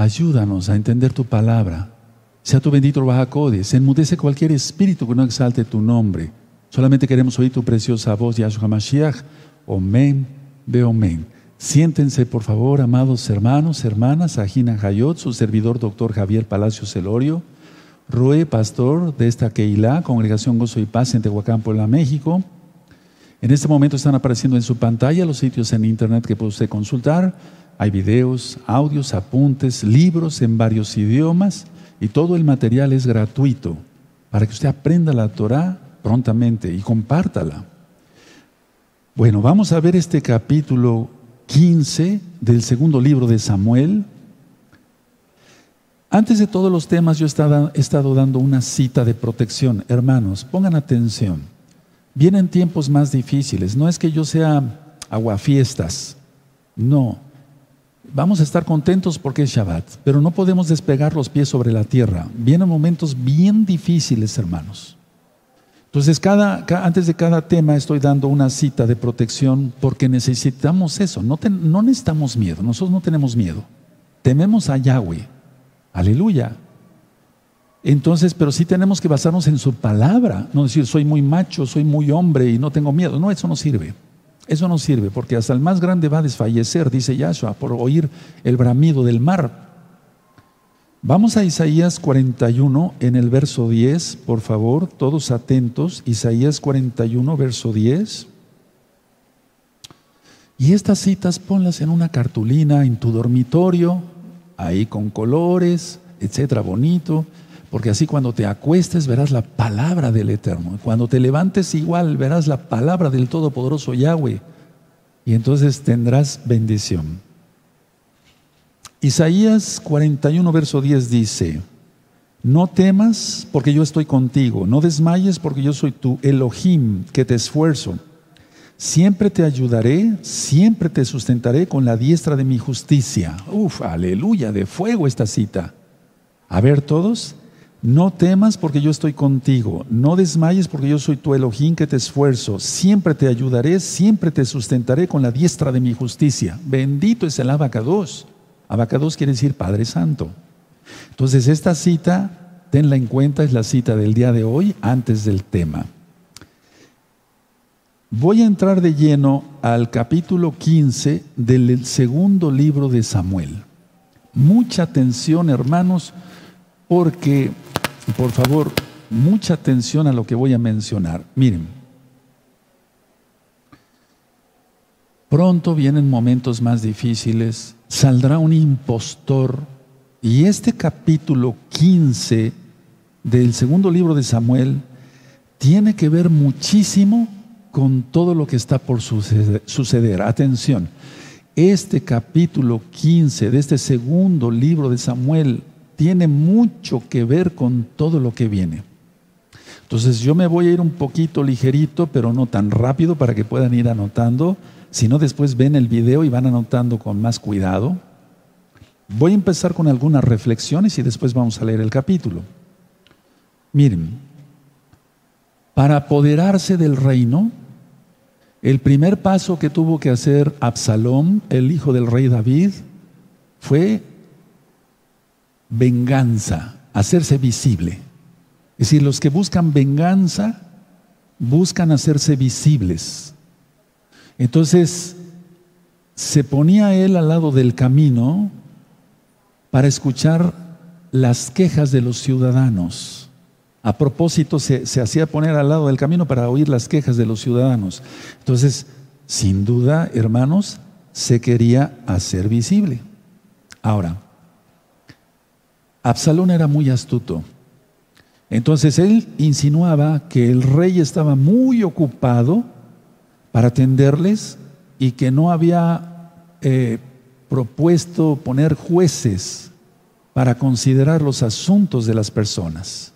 Ayúdanos a entender tu palabra. Sea tu bendito Bajacodes. Enmudece cualquier espíritu que no exalte tu nombre. Solamente queremos oír tu preciosa voz, Yahshua Mashiach. Omen, ve omen. Siéntense, por favor, amados hermanos, hermanas, Ajina Hayot, su servidor, doctor Javier Palacio Celorio, Rue, pastor de esta Keilah, Congregación Gozo y Paz en Tehuacán, Puebla, México. En este momento están apareciendo en su pantalla los sitios en internet que puede usted consultar. Hay videos, audios, apuntes, libros en varios idiomas y todo el material es gratuito para que usted aprenda la Torah prontamente y compártala. Bueno, vamos a ver este capítulo 15 del segundo libro de Samuel. Antes de todos los temas yo he estado dando una cita de protección. Hermanos, pongan atención. Vienen tiempos más difíciles. No es que yo sea aguafiestas. No. Vamos a estar contentos porque es Shabbat, pero no podemos despegar los pies sobre la tierra. Vienen momentos bien difíciles, hermanos. Entonces, cada, antes de cada tema estoy dando una cita de protección porque necesitamos eso. No, no necesitamos miedo, nosotros no tenemos miedo. Tememos a Yahweh. Aleluya. Entonces, pero sí tenemos que basarnos en su palabra. No decir, soy muy macho, soy muy hombre y no tengo miedo. No, eso no sirve. Eso no sirve porque hasta el más grande va a desfallecer, dice Yahshua, por oír el bramido del mar. Vamos a Isaías 41 en el verso 10, por favor, todos atentos. Isaías 41, verso 10. Y estas citas ponlas en una cartulina, en tu dormitorio, ahí con colores, etcétera, bonito, porque así cuando te acuestes verás la palabra del Eterno. Cuando te levantes igual verás la palabra del Todopoderoso Yahweh. Y entonces tendrás bendición. Isaías 41, verso 10 dice, no temas porque yo estoy contigo, no desmayes porque yo soy tu Elohim, que te esfuerzo. Siempre te ayudaré, siempre te sustentaré con la diestra de mi justicia. Uf, aleluya, de fuego esta cita. A ver todos, no temas porque yo estoy contigo, no desmayes porque yo soy tu Elohim que te esfuerzo, siempre te ayudaré, siempre te sustentaré con la diestra de mi justicia. Bendito es el abacados. Abacados quiere decir Padre Santo. Entonces, esta cita, tenla en cuenta, es la cita del día de hoy, antes del tema. Voy a entrar de lleno al capítulo 15 del segundo libro de Samuel. Mucha atención, hermanos, porque, por favor, mucha atención a lo que voy a mencionar. Miren, pronto vienen momentos más difíciles, saldrá un impostor. Y este capítulo 15 del segundo libro de Samuel tiene que ver muchísimo con todo lo que está por suceder. Atención, este capítulo 15 de este segundo libro de Samuel tiene mucho que ver con todo lo que viene. Entonces yo me voy a ir un poquito ligerito, pero no tan rápido para que puedan ir anotando si no, después ven el video y van anotando con más cuidado. Voy a empezar con algunas reflexiones y después vamos a leer el capítulo. Miren, para apoderarse del reino, el primer paso que tuvo que hacer Absalón, el hijo del rey David, fue venganza, hacerse visible. Es decir, los que buscan venganza buscan hacerse visibles. Entonces, se ponía él al lado del camino para escuchar las quejas de los ciudadanos. A propósito, se, hacía poner al lado del camino para oír las quejas de los ciudadanos. Entonces, sin duda, hermanos, se quería hacer visible. Ahora, Absalón era muy astuto. Entonces él insinuaba que el rey estaba muy ocupado para atenderles y que no había eh, propuesto poner jueces para considerar los asuntos de las personas.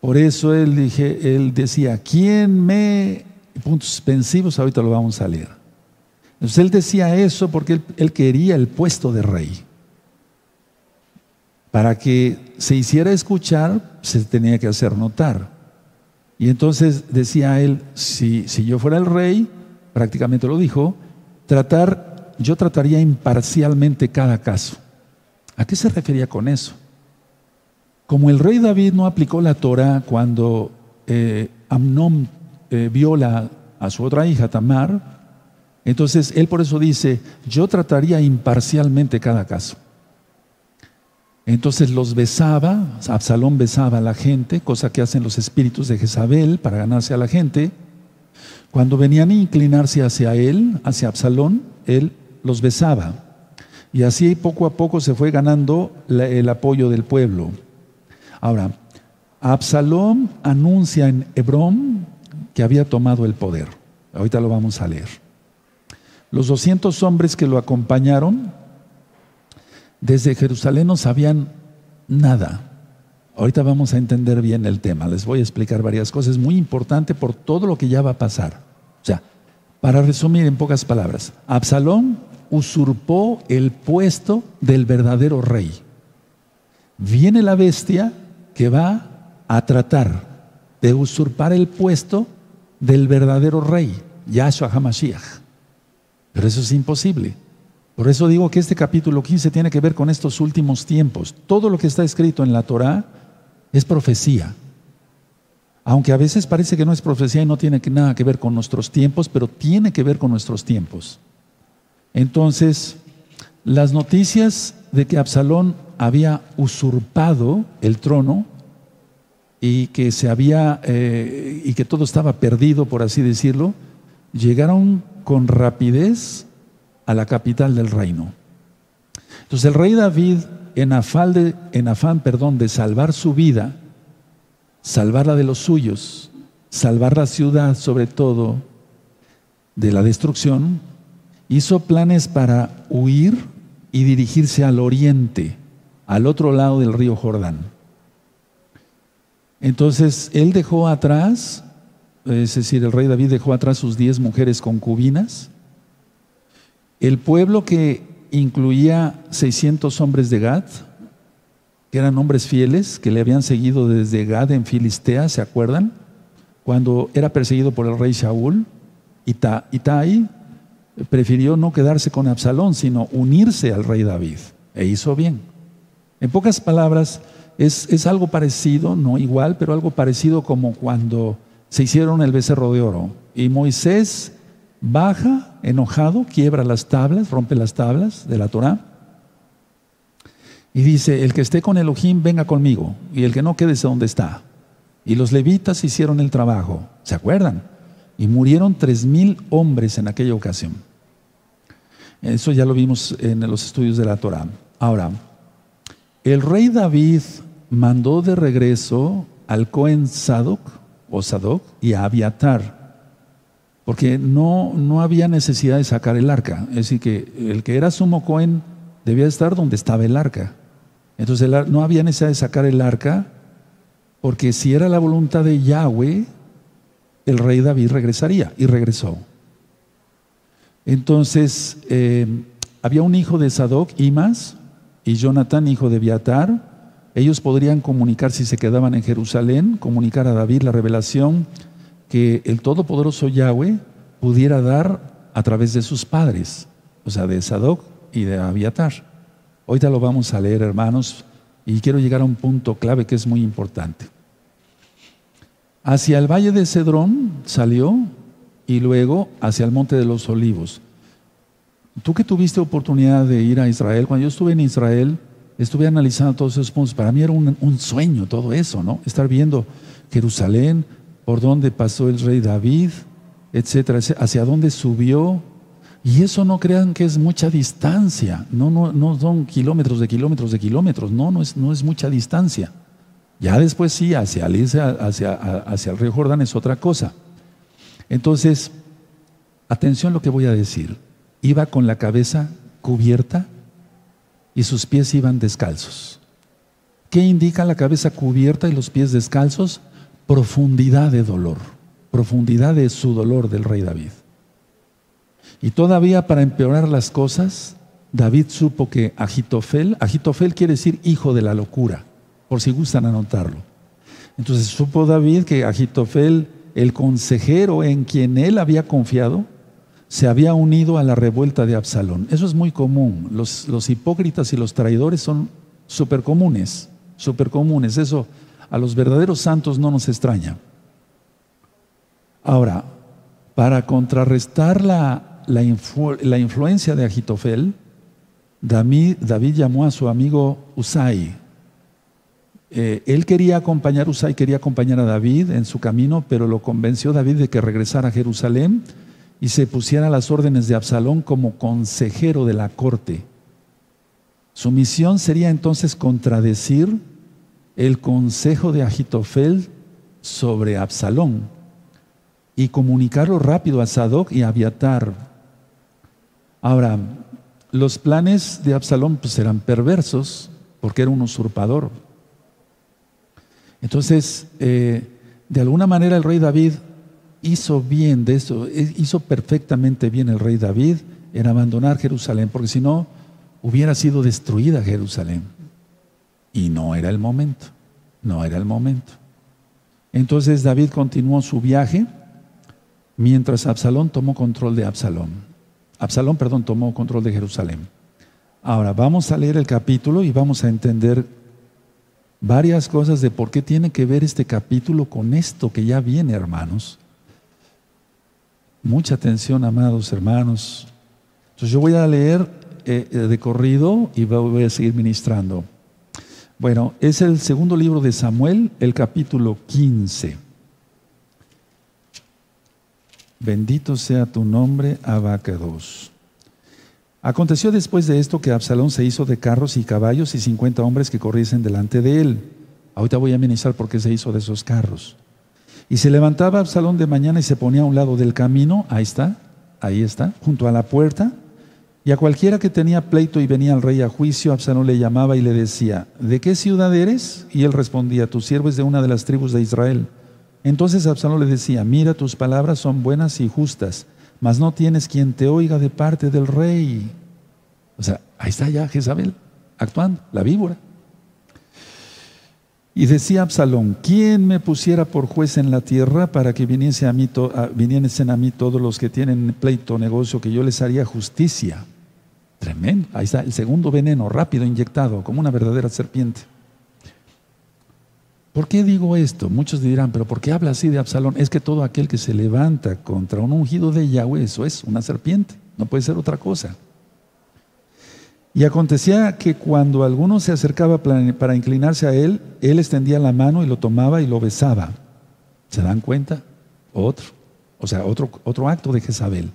Por eso él, dije, él decía, ¿quién me... Puntos suspensivos, ahorita lo vamos a leer. Entonces él decía eso porque él quería el puesto de rey. Para que se hiciera escuchar, se tenía que hacer notar. Y entonces decía él, si, si yo fuera el rey, prácticamente lo dijo, tratar, yo trataría imparcialmente cada caso. ¿A qué se refería con eso? Como el rey David no aplicó la Torah cuando eh, Amnón eh, viola a su otra hija, Tamar, entonces él por eso dice, yo trataría imparcialmente cada caso. Entonces los besaba, Absalón besaba a la gente, cosa que hacen los espíritus de Jezabel para ganarse a la gente. Cuando venían a inclinarse hacia él, hacia Absalón, él los besaba. Y así poco a poco se fue ganando el apoyo del pueblo. Ahora, Absalón anuncia en Hebrón que había tomado el poder. Ahorita lo vamos a leer. Los 200 hombres que lo acompañaron desde Jerusalén no sabían nada. Ahorita vamos a entender bien el tema. Les voy a explicar varias cosas. muy importante por todo lo que ya va a pasar. O sea, para resumir en pocas palabras, Absalón usurpó el puesto del verdadero rey. Viene la bestia que va a tratar de usurpar el puesto del verdadero rey, Yahshua HaMashiach. Pero eso es imposible. Por eso digo que este capítulo 15 tiene que ver con estos últimos tiempos. Todo lo que está escrito en la Torah es profecía. Aunque a veces parece que no es profecía y no tiene nada que ver con nuestros tiempos, pero tiene que ver con nuestros tiempos. Entonces, las noticias de que Absalón había usurpado el trono y que se había eh, y que todo estaba perdido, por así decirlo, llegaron con rapidez a la capital del reino. Entonces el rey David, en afán, de, perdón, de salvar su vida, salvarla de los suyos, salvar la ciudad sobre todo de la destrucción, hizo planes para huir y dirigirse al oriente, al otro lado del río Jordán. Entonces él dejó atrás, es decir, el rey David dejó atrás sus diez mujeres concubinas, el pueblo que incluía 600 hombres de Gad, que eran hombres fieles, que le habían seguido desde Gad en Filistea, ¿se acuerdan? Cuando era perseguido por el rey Shaul, Itai prefirió no quedarse con Absalón, sino unirse al rey David, e hizo bien. En pocas palabras, es, es algo parecido, no igual, pero algo parecido como cuando se hicieron el becerro de oro y Moisés baja enojado, quiebra las tablas, rompe las tablas de la Torah y dice, el que esté con Elohim venga conmigo y el que no quédese donde está. Y los levitas hicieron el trabajo, ¿se acuerdan? Y murieron tres mil hombres en aquella ocasión. Eso ya lo vimos en los estudios de la Torah. Ahora, el rey David mandó de regreso al Cohen Sadoc o Sadoc y a Abiatar porque no, no había necesidad de sacar el arca. Es decir, que el que era sumo Cohen debía estar donde estaba el arca. Entonces no había necesidad de sacar el arca, porque si era la voluntad de Yahweh, el rey David regresaría, y regresó. Entonces, eh, había un hijo de Sadoc, Imas, y Jonathan, hijo de Biatar. Ellos podrían comunicar, si se quedaban en Jerusalén, comunicar a David la revelación que el Todopoderoso Yahweh pudiera dar a través de sus padres, o sea, de Sadoc y de Abiatar. Ahorita lo vamos a leer, hermanos, y quiero llegar a un punto clave que es muy importante. Hacia el valle de Cedrón salió y luego hacia el monte de los olivos. Tú que tuviste oportunidad de ir a Israel, cuando yo estuve en Israel, estuve analizando todos esos puntos. Para mí era un, un sueño todo eso, ¿no? Estar viendo Jerusalén, por dónde pasó el rey David, etcétera, hacia dónde subió. Y eso no crean que es mucha distancia, no, no, no son kilómetros de kilómetros de kilómetros, no, no es, no es mucha distancia. Ya después sí, hacia, hacia, hacia el río Jordán es otra cosa. Entonces, atención lo que voy a decir. Iba con la cabeza cubierta y sus pies iban descalzos. ¿Qué indica la cabeza cubierta y los pies descalzos? Profundidad de dolor, profundidad de su dolor del rey David. Y todavía para empeorar las cosas, David supo que Agitofel, Agitofel quiere decir hijo de la locura, por si gustan anotarlo. Entonces supo David que Agitofel, el consejero en quien él había confiado, se había unido a la revuelta de Absalón. Eso es muy común. Los, hipócritas y los traidores son súper comunes, súper comunes. Eso a los verdaderos santos no nos extraña. Ahora, para contrarrestar la, la, influencia de Agitofel, David, llamó a su amigo Usai. Eh, él quería acompañar, Usai quería acompañar a David en su camino, pero lo convenció David de que regresara a Jerusalén y se pusiera a las órdenes de Absalón como consejero de la corte. Su misión sería entonces contradecir el consejo de Agitofel sobre Absalón y comunicarlo rápido a Sadoc y a Abiatar. Ahora, los planes de Absalón pues eran perversos porque era un usurpador. Entonces, eh, de alguna manera el rey David hizo bien de eso, eh, hizo perfectamente bien el rey David en abandonar Jerusalén, porque si no, hubiera sido destruida Jerusalén. Y no era el momento, no era el momento. Entonces David continuó su viaje mientras Absalón tomó control de Absalón. Absalón, perdón, tomó control de Jerusalén. Ahora vamos a leer el capítulo y vamos a entender varias cosas de por qué tiene que ver este capítulo con esto que ya viene, hermanos. Mucha atención, amados hermanos. Entonces yo voy a leer eh, eh, de corrido y voy a seguir ministrando. Bueno, es el segundo libro de Samuel, el capítulo 15. Bendito sea tu nombre, Abacados. Aconteció después de esto que Absalón se hizo de carros y caballos y cincuenta hombres que corriesen delante de él. Ahorita voy a ministrar por qué se hizo de esos carros. Y se levantaba Absalón de mañana y se ponía a un lado del camino, ahí está, ahí está, junto a la puerta. Y a cualquiera que tenía pleito y venía al rey a juicio, Absalón le llamaba y le decía, ¿de qué ciudad eres? Y él respondía, tu siervo es de una de las tribus de Israel. Entonces Absalón le decía, mira, tus palabras son buenas y justas, mas no tienes quien te oiga de parte del rey. O sea, ahí está ya Jezabel actuando, la víbora. Y decía Absalón, ¿quién me pusiera por juez en la tierra para que viniese a mí viniesen a mí todos los que tienen pleito, negocio, que yo les haría justicia? Tremendo. Ahí está el segundo veneno, rápido inyectado, como una verdadera serpiente. ¿Por qué digo esto? Muchos dirán, pero ¿por qué habla así de Absalón? Es que todo aquel que se levanta contra un ungido de Yahweh, eso es una serpiente, no puede ser otra cosa. Y acontecía que cuando alguno se acercaba para inclinarse a él, él extendía la mano y lo tomaba y lo besaba. ¿Se dan cuenta? Otro, o sea, otro, otro acto de Jezabel.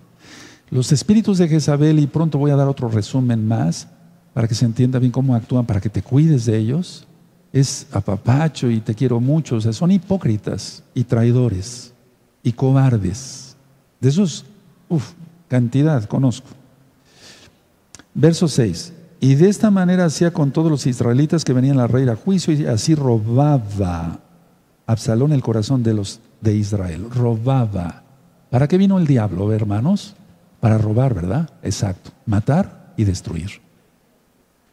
Los espíritus de Jezabel, y pronto voy a dar otro resumen más para que se entienda bien cómo actúan, para que te cuides de ellos, es apapacho y te quiero mucho. O sea, son hipócritas y traidores y cobardes. De esos, uff, cantidad conozco. Verso 6. Y de esta manera hacía con todos los israelitas que venían a reír a juicio y así robaba Absalón el corazón de los de Israel. Robaba. ¿Para qué vino el diablo, hermanos? Para robar, ¿verdad? Exacto. Matar y destruir.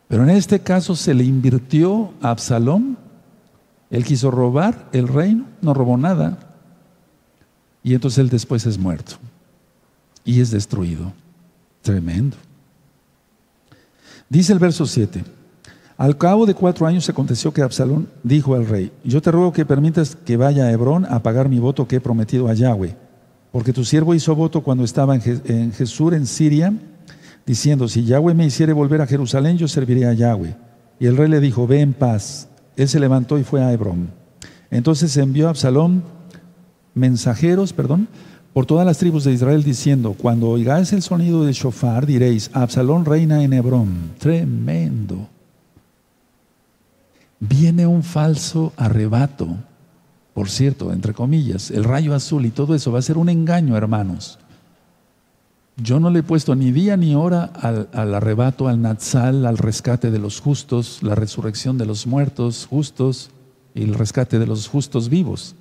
Pero en este caso se le invirtió a Absalón. Él quiso robar el reino, no robó nada. Y entonces él después es muerto. Y es destruido. Tremendo. Dice el verso 7. Al cabo de cuatro años aconteció que Absalón dijo al rey, yo te ruego que permitas que vaya a Hebrón a pagar mi voto que he prometido a Yahweh, porque tu siervo hizo voto cuando estaba en Jesús, en Siria, diciendo, si Yahweh me hiciere volver a Jerusalén, yo serviré a Yahweh. Y el rey le dijo, ve en paz. Él se levantó y fue a Hebrón. Entonces envió a Absalón mensajeros, perdón, por todas las tribus de Israel diciendo, cuando oigáis el sonido del shofar, diréis, Absalón reina en Hebrón. Tremendo. Viene un falso arrebato, por cierto, entre comillas, el rayo azul y todo eso va a ser un engaño, hermanos. Yo no le he puesto ni día ni hora al, al, arrebato, al Natsal, al rescate de los justos, la resurrección de los muertos justos y el rescate de los justos vivos.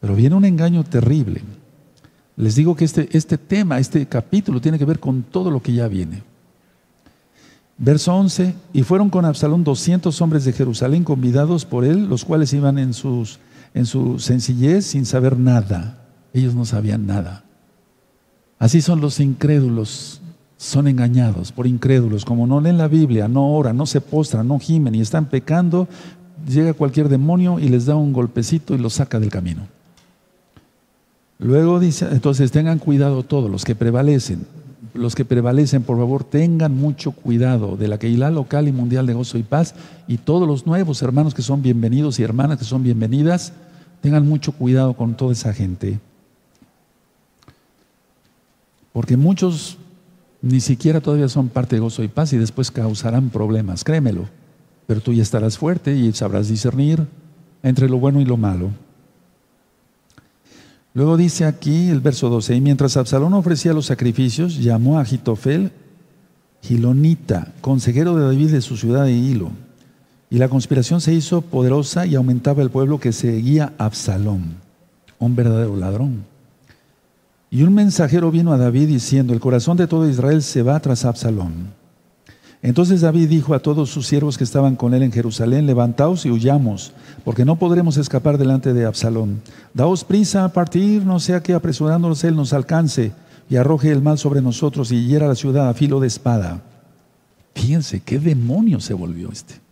Pero viene un engaño terrible. Les digo que este, este tema, este capítulo tiene que ver con todo lo que ya viene. Verso 11, y fueron con Absalón 200 hombres de Jerusalén convidados por él, los cuales iban en, sus, en su sencillez sin saber nada. Ellos no sabían nada. Así son los incrédulos, son engañados por incrédulos. Como no leen la Biblia, no oran, no se postran, no gimen y están pecando, llega cualquier demonio y les da un golpecito y los saca del camino. Luego dice, entonces tengan cuidado todos los que prevalecen. Los que prevalecen, por favor, tengan mucho cuidado de la Keilah local y mundial de gozo y paz y todos los nuevos hermanos que son bienvenidos y hermanas que son bienvenidas, tengan mucho cuidado con toda esa gente. Porque muchos ni siquiera todavía son parte de gozo y paz y después causarán problemas, créemelo. Pero tú ya estarás fuerte y sabrás discernir entre lo bueno y lo malo. Luego dice aquí el verso 12, y mientras Absalón ofrecía los sacrificios, llamó a Agitofel Gilonita, consejero de David de su ciudad de Hilo. Y la conspiración se hizo poderosa y aumentaba el pueblo que seguía a Absalón, un verdadero ladrón. Y un mensajero vino a David diciendo, el corazón de todo Israel se va tras Absalón. Entonces David dijo a todos sus siervos que estaban con él en Jerusalén, levantaos y huyamos, porque no podremos escapar delante de Absalón. Daos prisa a partir, no sea que apresurándonos él nos alcance y arroje el mal sobre nosotros y hiera la ciudad a filo de espada. Fíjense, qué demonio se volvió este.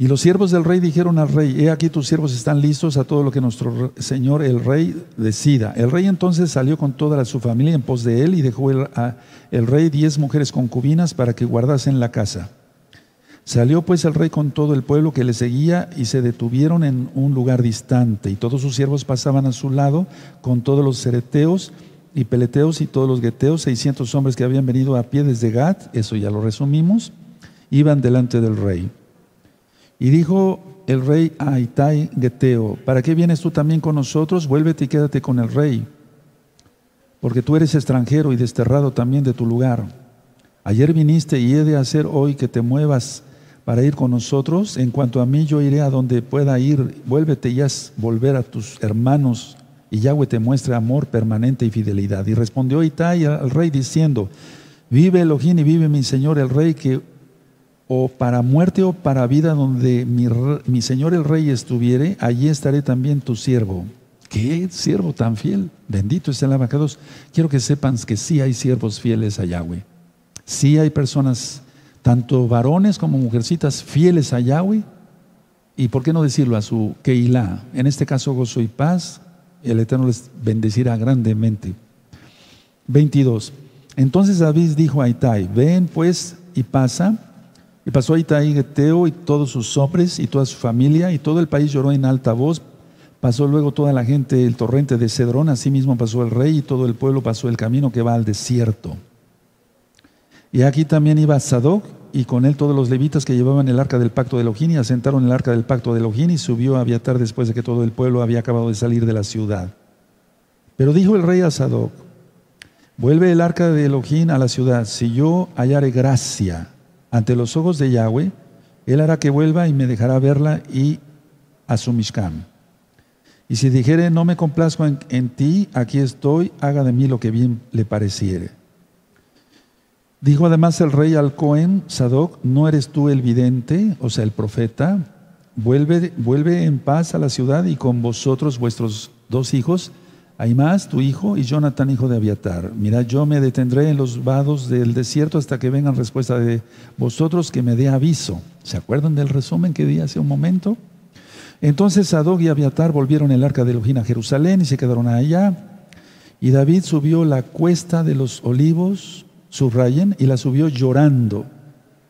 Y los siervos del rey dijeron al rey, he aquí tus siervos están listos a todo lo que nuestro señor el rey decida. El rey entonces salió con toda su familia en pos de él y dejó el, rey diez mujeres concubinas para que guardasen la casa. Salió pues el rey con todo el pueblo que le seguía y se detuvieron en un lugar distante y todos sus siervos pasaban a su lado con todos los cereteos y peleteos y todos los gueteos, seiscientos hombres que habían venido a pie desde Gat, eso ya lo resumimos, iban delante del rey. Y dijo el rey a Itai Geteo, ¿para qué vienes tú también con nosotros? Vuélvete y quédate con el rey, porque tú eres extranjero y desterrado también de tu lugar. Ayer viniste y he de hacer hoy que te muevas para ir con nosotros. En cuanto a mí, yo iré a donde pueda ir. Vuélvete y haz volver a tus hermanos y Yahweh te muestre amor permanente y fidelidad. Y respondió Itai al rey diciendo, vive Elohim y vive mi señor el rey que o para muerte o para vida, donde mi, Señor el Rey estuviere, allí estaré también tu siervo. ¿Qué siervo tan fiel? Bendito es el abacados. Quiero que sepan que sí hay siervos fieles a Yahweh. Sí hay personas, tanto varones como mujercitas, fieles a Yahweh. Y por qué no decirlo a su Keilah. En este caso, gozo y paz. El Eterno les bendecirá grandemente. 22. Entonces David dijo a Itai: Ven pues y pasa y pasó Itaí Geteo y todos sus hombres y toda su familia, y todo el país lloró en alta voz. Pasó luego toda la gente el torrente de Cedrón, asimismo pasó el rey y todo el pueblo pasó el camino que va al desierto. Y aquí también iba Sadoc y con él todos los levitas que llevaban el arca del pacto de Elohim y asentaron el arca del pacto de Elohim y subió a Abiatar después de que todo el pueblo había acabado de salir de la ciudad. Pero dijo el rey a Sadoc, vuelve el arca de Elohim a la ciudad, si yo hallare gracia ante los ojos de Yahweh, Él hará que vuelva y me dejará verla y a su Mishkan. Y si dijere, no me complazco en, ti, aquí estoy, haga de mí lo que bien le pareciere. Dijo además el rey al Cohen, Sadoc, ¿no eres tú el vidente, o sea, el profeta? Vuelve, vuelve en paz a la ciudad y con vosotros vuestros dos hijos, hay más, tu hijo y Jonathan, hijo de Abiatar. Mira, yo me detendré en los vados del desierto hasta que vengan respuesta de vosotros que me dé aviso. ¿Se acuerdan del resumen que di hace un momento? Entonces Sadog y Abiatar volvieron el arca de Elohim a Jerusalén y se quedaron allá. Y David subió la cuesta de los olivos, subrayen, y la subió llorando,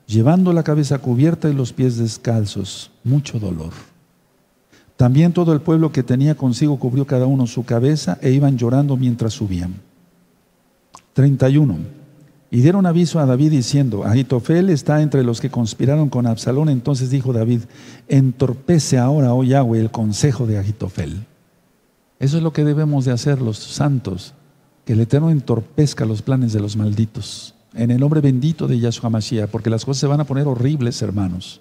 llevando la cabeza cubierta y los pies descalzos. Mucho dolor. También todo el pueblo que tenía consigo cubrió cada uno su cabeza e iban llorando mientras subían. 31. Y dieron aviso a David diciendo, Ahitofel está entre los que conspiraron con Absalón. Entonces dijo David, entorpece ahora, oh Yahweh, el consejo de Ahitofel. Eso es lo que debemos de hacer los santos, que el Eterno entorpezca los planes de los malditos. En el nombre bendito de Yahshua Mashiach, porque las cosas se van a poner horribles, hermanos.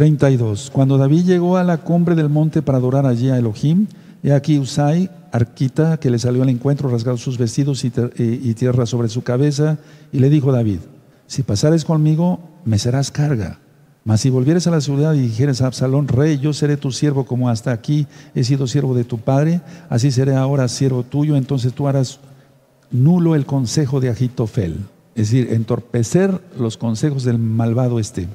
32. Cuando David llegó a la cumbre del monte para adorar allí a Elohim, he aquí Usai, arquita, que le salió al encuentro, rasgado sus vestidos y, tierra sobre su cabeza, y le dijo a David, si pasares conmigo, me serás carga. Mas si volvieres a la ciudad y dijeres a Absalón, rey, yo seré tu siervo como hasta aquí he sido siervo de tu padre, así seré ahora siervo tuyo, entonces tú harás nulo el consejo de Agitofel. Es decir, entorpecer los consejos del malvado este.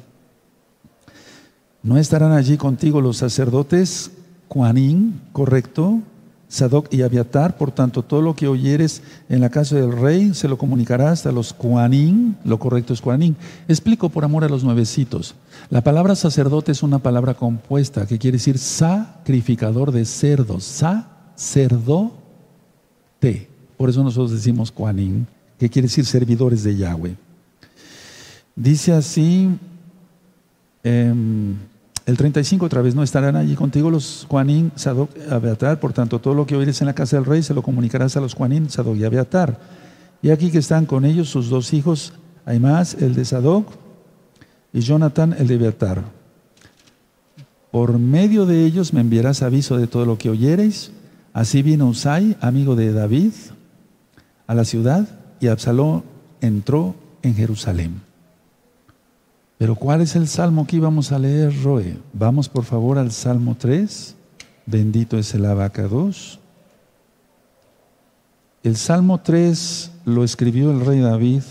No estarán allí contigo los sacerdotes, Juanín, correcto, Sadoc y Abiatar, por tanto, todo lo que oyeres en la casa del rey se lo comunicarás a los Cuanín, lo correcto es Cuanín. Explico por amor a los nuevecitos. La palabra sacerdote es una palabra compuesta que quiere decir sacrificador de cerdos, sacerdote. Por eso nosotros decimos Cuanín, que quiere decir servidores de Yahweh. Dice así, em, el 35 otra vez, no estarán allí contigo los Juanín, Sadoc y Abeatar, por tanto todo lo que oíres en la casa del rey se lo comunicarás a los Juanín, Sadoc y Abeatar. Y aquí que están con ellos sus dos hijos, más el de Sadoc, y Jonathan, el de Abiatar. Por medio de ellos me enviarás aviso de todo lo que oyereis. Así vino Usai, amigo de David, a la ciudad, y Absalón entró en Jerusalén. Pero ¿cuál es el salmo que íbamos a leer, Roe? Vamos por favor al Salmo 3. Bendito es el abacados. El Salmo 3 lo escribió el rey David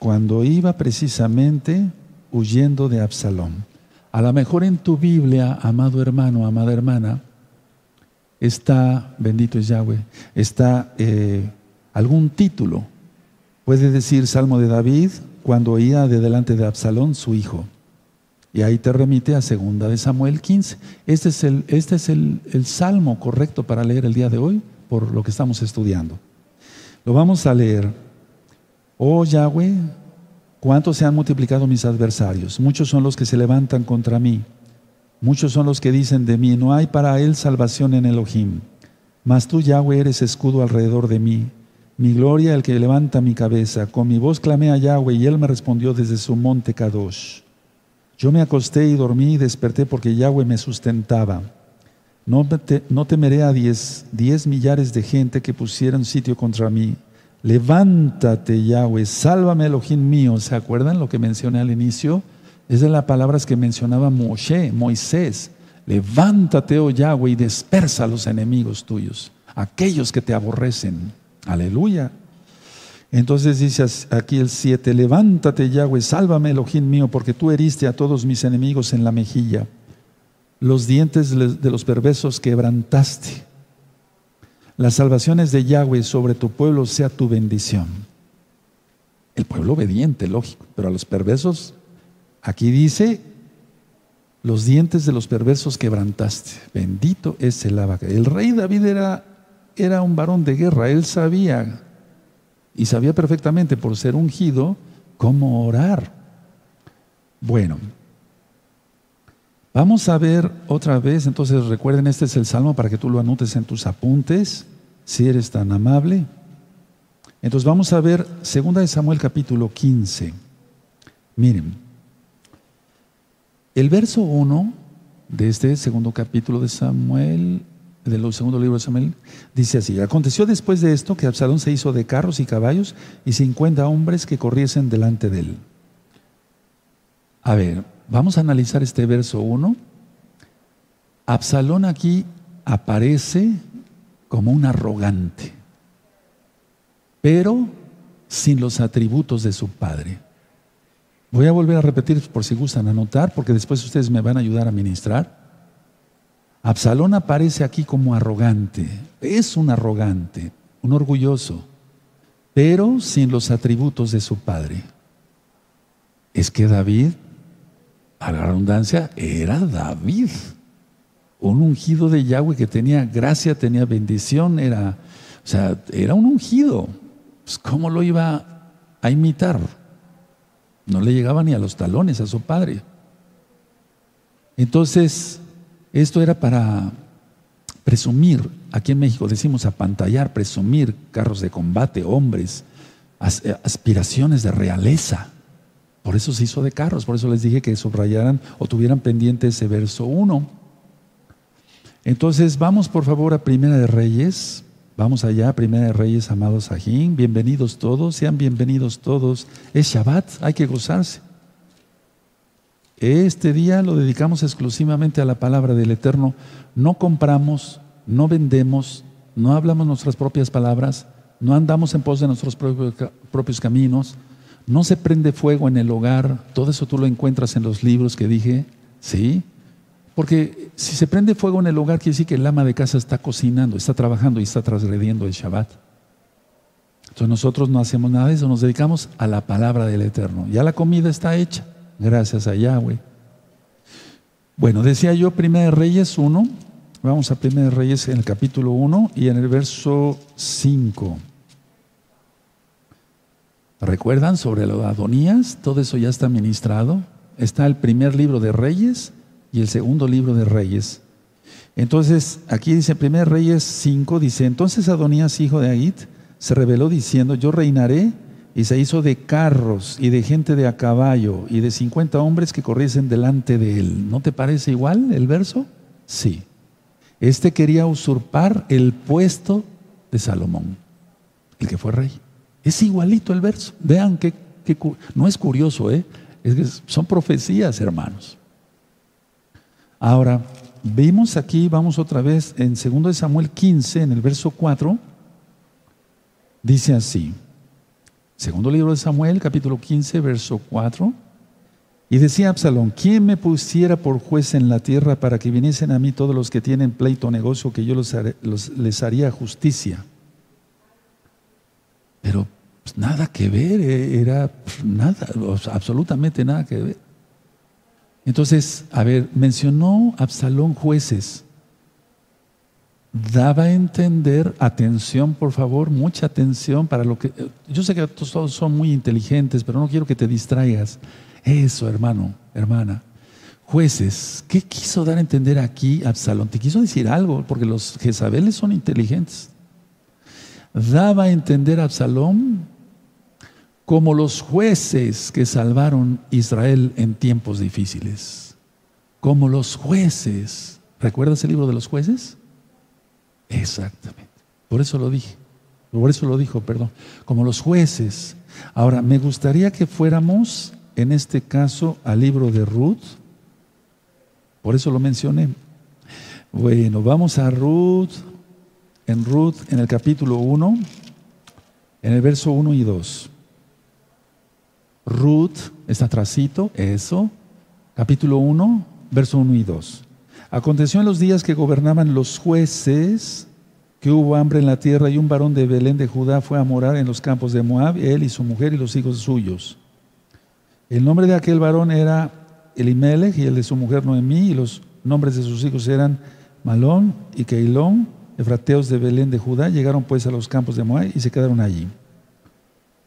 cuando iba precisamente huyendo de Absalón. A lo mejor en tu Biblia, amado hermano, amada hermana, está, bendito es Yahweh, está eh, algún título. Puede decir Salmo de David, cuando oía de delante de Absalón su hijo. Y ahí te remite a segunda de Samuel 15. Este es, el, este es el, el salmo correcto para leer el día de hoy por lo que estamos estudiando. Lo vamos a leer. Oh Yahweh, cuántos se han multiplicado mis adversarios. Muchos son los que se levantan contra mí. Muchos son los que dicen de mí, no hay para él salvación en Elohim. Mas tú, Yahweh, eres escudo alrededor de mí mi gloria el que levanta mi cabeza. Con mi voz clamé a Yahweh y él me respondió desde su monte Kadosh. Yo me acosté y dormí y desperté porque Yahweh me sustentaba. No, temeré a diez, diez millares de gente que pusieran sitio contra mí. Levántate, Yahweh, sálvame, Elohim mío. ¿Se acuerdan lo que mencioné al inicio? Es de las palabras que mencionaba Moshe, Moisés. Levántate, oh Yahweh, y dispersa a los enemigos tuyos, aquellos que te aborrecen. Aleluya. Entonces dice aquí el 7, levántate Yahweh, sálvame Elohim mío, porque tú heriste a todos mis enemigos en la mejilla. Los dientes de los perversos quebrantaste. Las salvaciones de Yahweh sobre tu pueblo sea tu bendición. El pueblo obediente, lógico, pero a los perversos, aquí dice, los dientes de los perversos quebrantaste. Bendito es el abaca. El rey David era era un varón de guerra, él sabía y sabía perfectamente por ser ungido cómo orar. Bueno, vamos a ver otra vez, entonces recuerden, este es el salmo para que tú lo anotes en tus apuntes, si eres tan amable. Entonces vamos a ver 2 de Samuel capítulo 15. Miren, el verso 1 de este segundo capítulo de Samuel del segundo libro de Samuel, dice así, aconteció después de esto que Absalón se hizo de carros y caballos y cincuenta hombres que corriesen delante de él. A ver, vamos a analizar este verso 1. Absalón aquí aparece como un arrogante, pero sin los atributos de su padre. Voy a volver a repetir por si gustan anotar, porque después ustedes me van a ayudar a ministrar. Absalón aparece aquí como arrogante, es un arrogante, un orgulloso, pero sin los atributos de su padre. Es que David, a la redundancia, era David, un ungido de Yahweh que tenía gracia, tenía bendición, era, o sea, era un ungido. Pues, ¿Cómo lo iba a imitar? No le llegaba ni a los talones a su padre. Entonces, esto era para presumir, aquí en México decimos apantallar, presumir carros de combate, hombres, eh, aspiraciones de realeza. Por eso se hizo de carros, por eso les dije que subrayaran o tuvieran pendiente ese verso 1. Entonces vamos por favor a Primera de Reyes, vamos allá, Primera de Reyes, amados Ajín, bienvenidos todos, sean bienvenidos todos. Es Shabbat, hay que gozarse. Este día lo dedicamos exclusivamente a la palabra del Eterno. No compramos, no vendemos, no hablamos nuestras propias palabras, no andamos en pos de nuestros propios caminos, no se prende fuego en el hogar. Todo eso tú lo encuentras en los libros que dije, ¿sí? Porque si se prende fuego en el hogar, quiere decir que el ama de casa está cocinando, está trabajando y está transgrediendo el Shabbat. Entonces nosotros no hacemos nada de eso, nos dedicamos a la palabra del Eterno. Ya la comida está hecha, gracias a Yahweh. Bueno, decía yo, Primera de Reyes 1, vamos a Primera de Reyes en el capítulo 1 y en el verso 5. ¿Recuerdan sobre lo de Adonías? Todo eso ya está ministrado. Está el primer libro de Reyes y el segundo libro de Reyes. Entonces, aquí dice 1 Reyes 5, dice, entonces Adonías, hijo de Agit, se reveló diciendo, yo reinaré, y se hizo de carros y de gente de a caballo y de 50 hombres que corriesen delante de él. ¿No te parece igual el verso? Sí. Este quería usurpar el puesto de Salomón, el que fue rey. Es igualito el verso. Vean que, no es curioso, ¿eh? Que son profecías, hermanos. Ahora, vimos aquí, vamos otra vez en 2 Samuel 15, en el verso 4, dice así, segundo libro de Samuel, capítulo 15, verso 4, y decía Absalón, ¿quién me pusiera por juez en la tierra para que viniesen a mí todos los que tienen pleito o negocio, que yo les haría justicia? Pero pues, nada que ver, eh, era pues, nada, absolutamente nada que ver. Entonces, a ver, mencionó Absalón jueces. Daba a entender, atención por favor, mucha atención para lo que... Yo sé que todos son muy inteligentes, pero no quiero que te distraigas. Eso, hermano, hermana. Jueces, ¿qué quiso dar a entender aquí Absalón? Te quiso decir algo, porque los Jezabeles son inteligentes. Daba a entender a Absalón como los jueces que salvaron Israel en tiempos difíciles. Como los jueces. ¿Recuerdas el libro de los jueces? Exactamente. Por eso lo dije. Por eso lo dijo, perdón. Como los jueces. Ahora, me gustaría que fuéramos, en este caso, al libro de Ruth. Por eso lo mencioné. Bueno, vamos a Ruth. En Ruth, en el capítulo 1, en el verso 1 y 2. Ruth, está atrasito, eso, capítulo 1, verso 1 y 2. Aconteció en los días que gobernaban los jueces que hubo hambre en la tierra y un varón de Belén de Judá fue a morar en los campos de Moab, él y su mujer y los hijos suyos. El nombre de aquel varón era Elimelech y el de su mujer Noemí y los nombres de sus hijos eran Malón y Keilón, efrateos de Belén de Judá. Llegaron pues a los campos de Moab y se quedaron allí.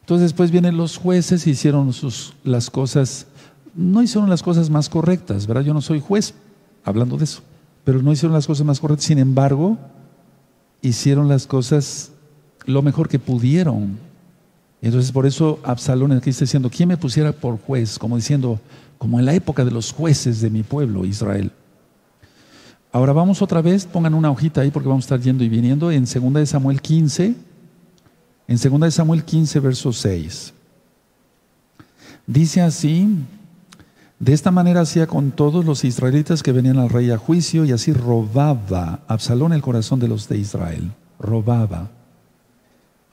Entonces después vienen los jueces y hicieron sus, las cosas, no hicieron las cosas más correctas, ¿verdad? Yo no soy juez hablando de eso, pero no hicieron las cosas más correctas. Sin embargo, hicieron las cosas lo mejor que pudieron. Entonces por eso Absalón aquí está diciendo, ¿quién me pusiera por juez? Como diciendo, como en la época de los jueces de mi pueblo, Israel. Ahora vamos otra vez, pongan una hojita ahí porque vamos a estar yendo y viniendo en 2 de Samuel 15, en 2 Samuel 15, verso 6. Dice así, de esta manera hacía con todos los israelitas que venían al rey a juicio y así robaba Absalón el corazón de los de Israel. Robaba.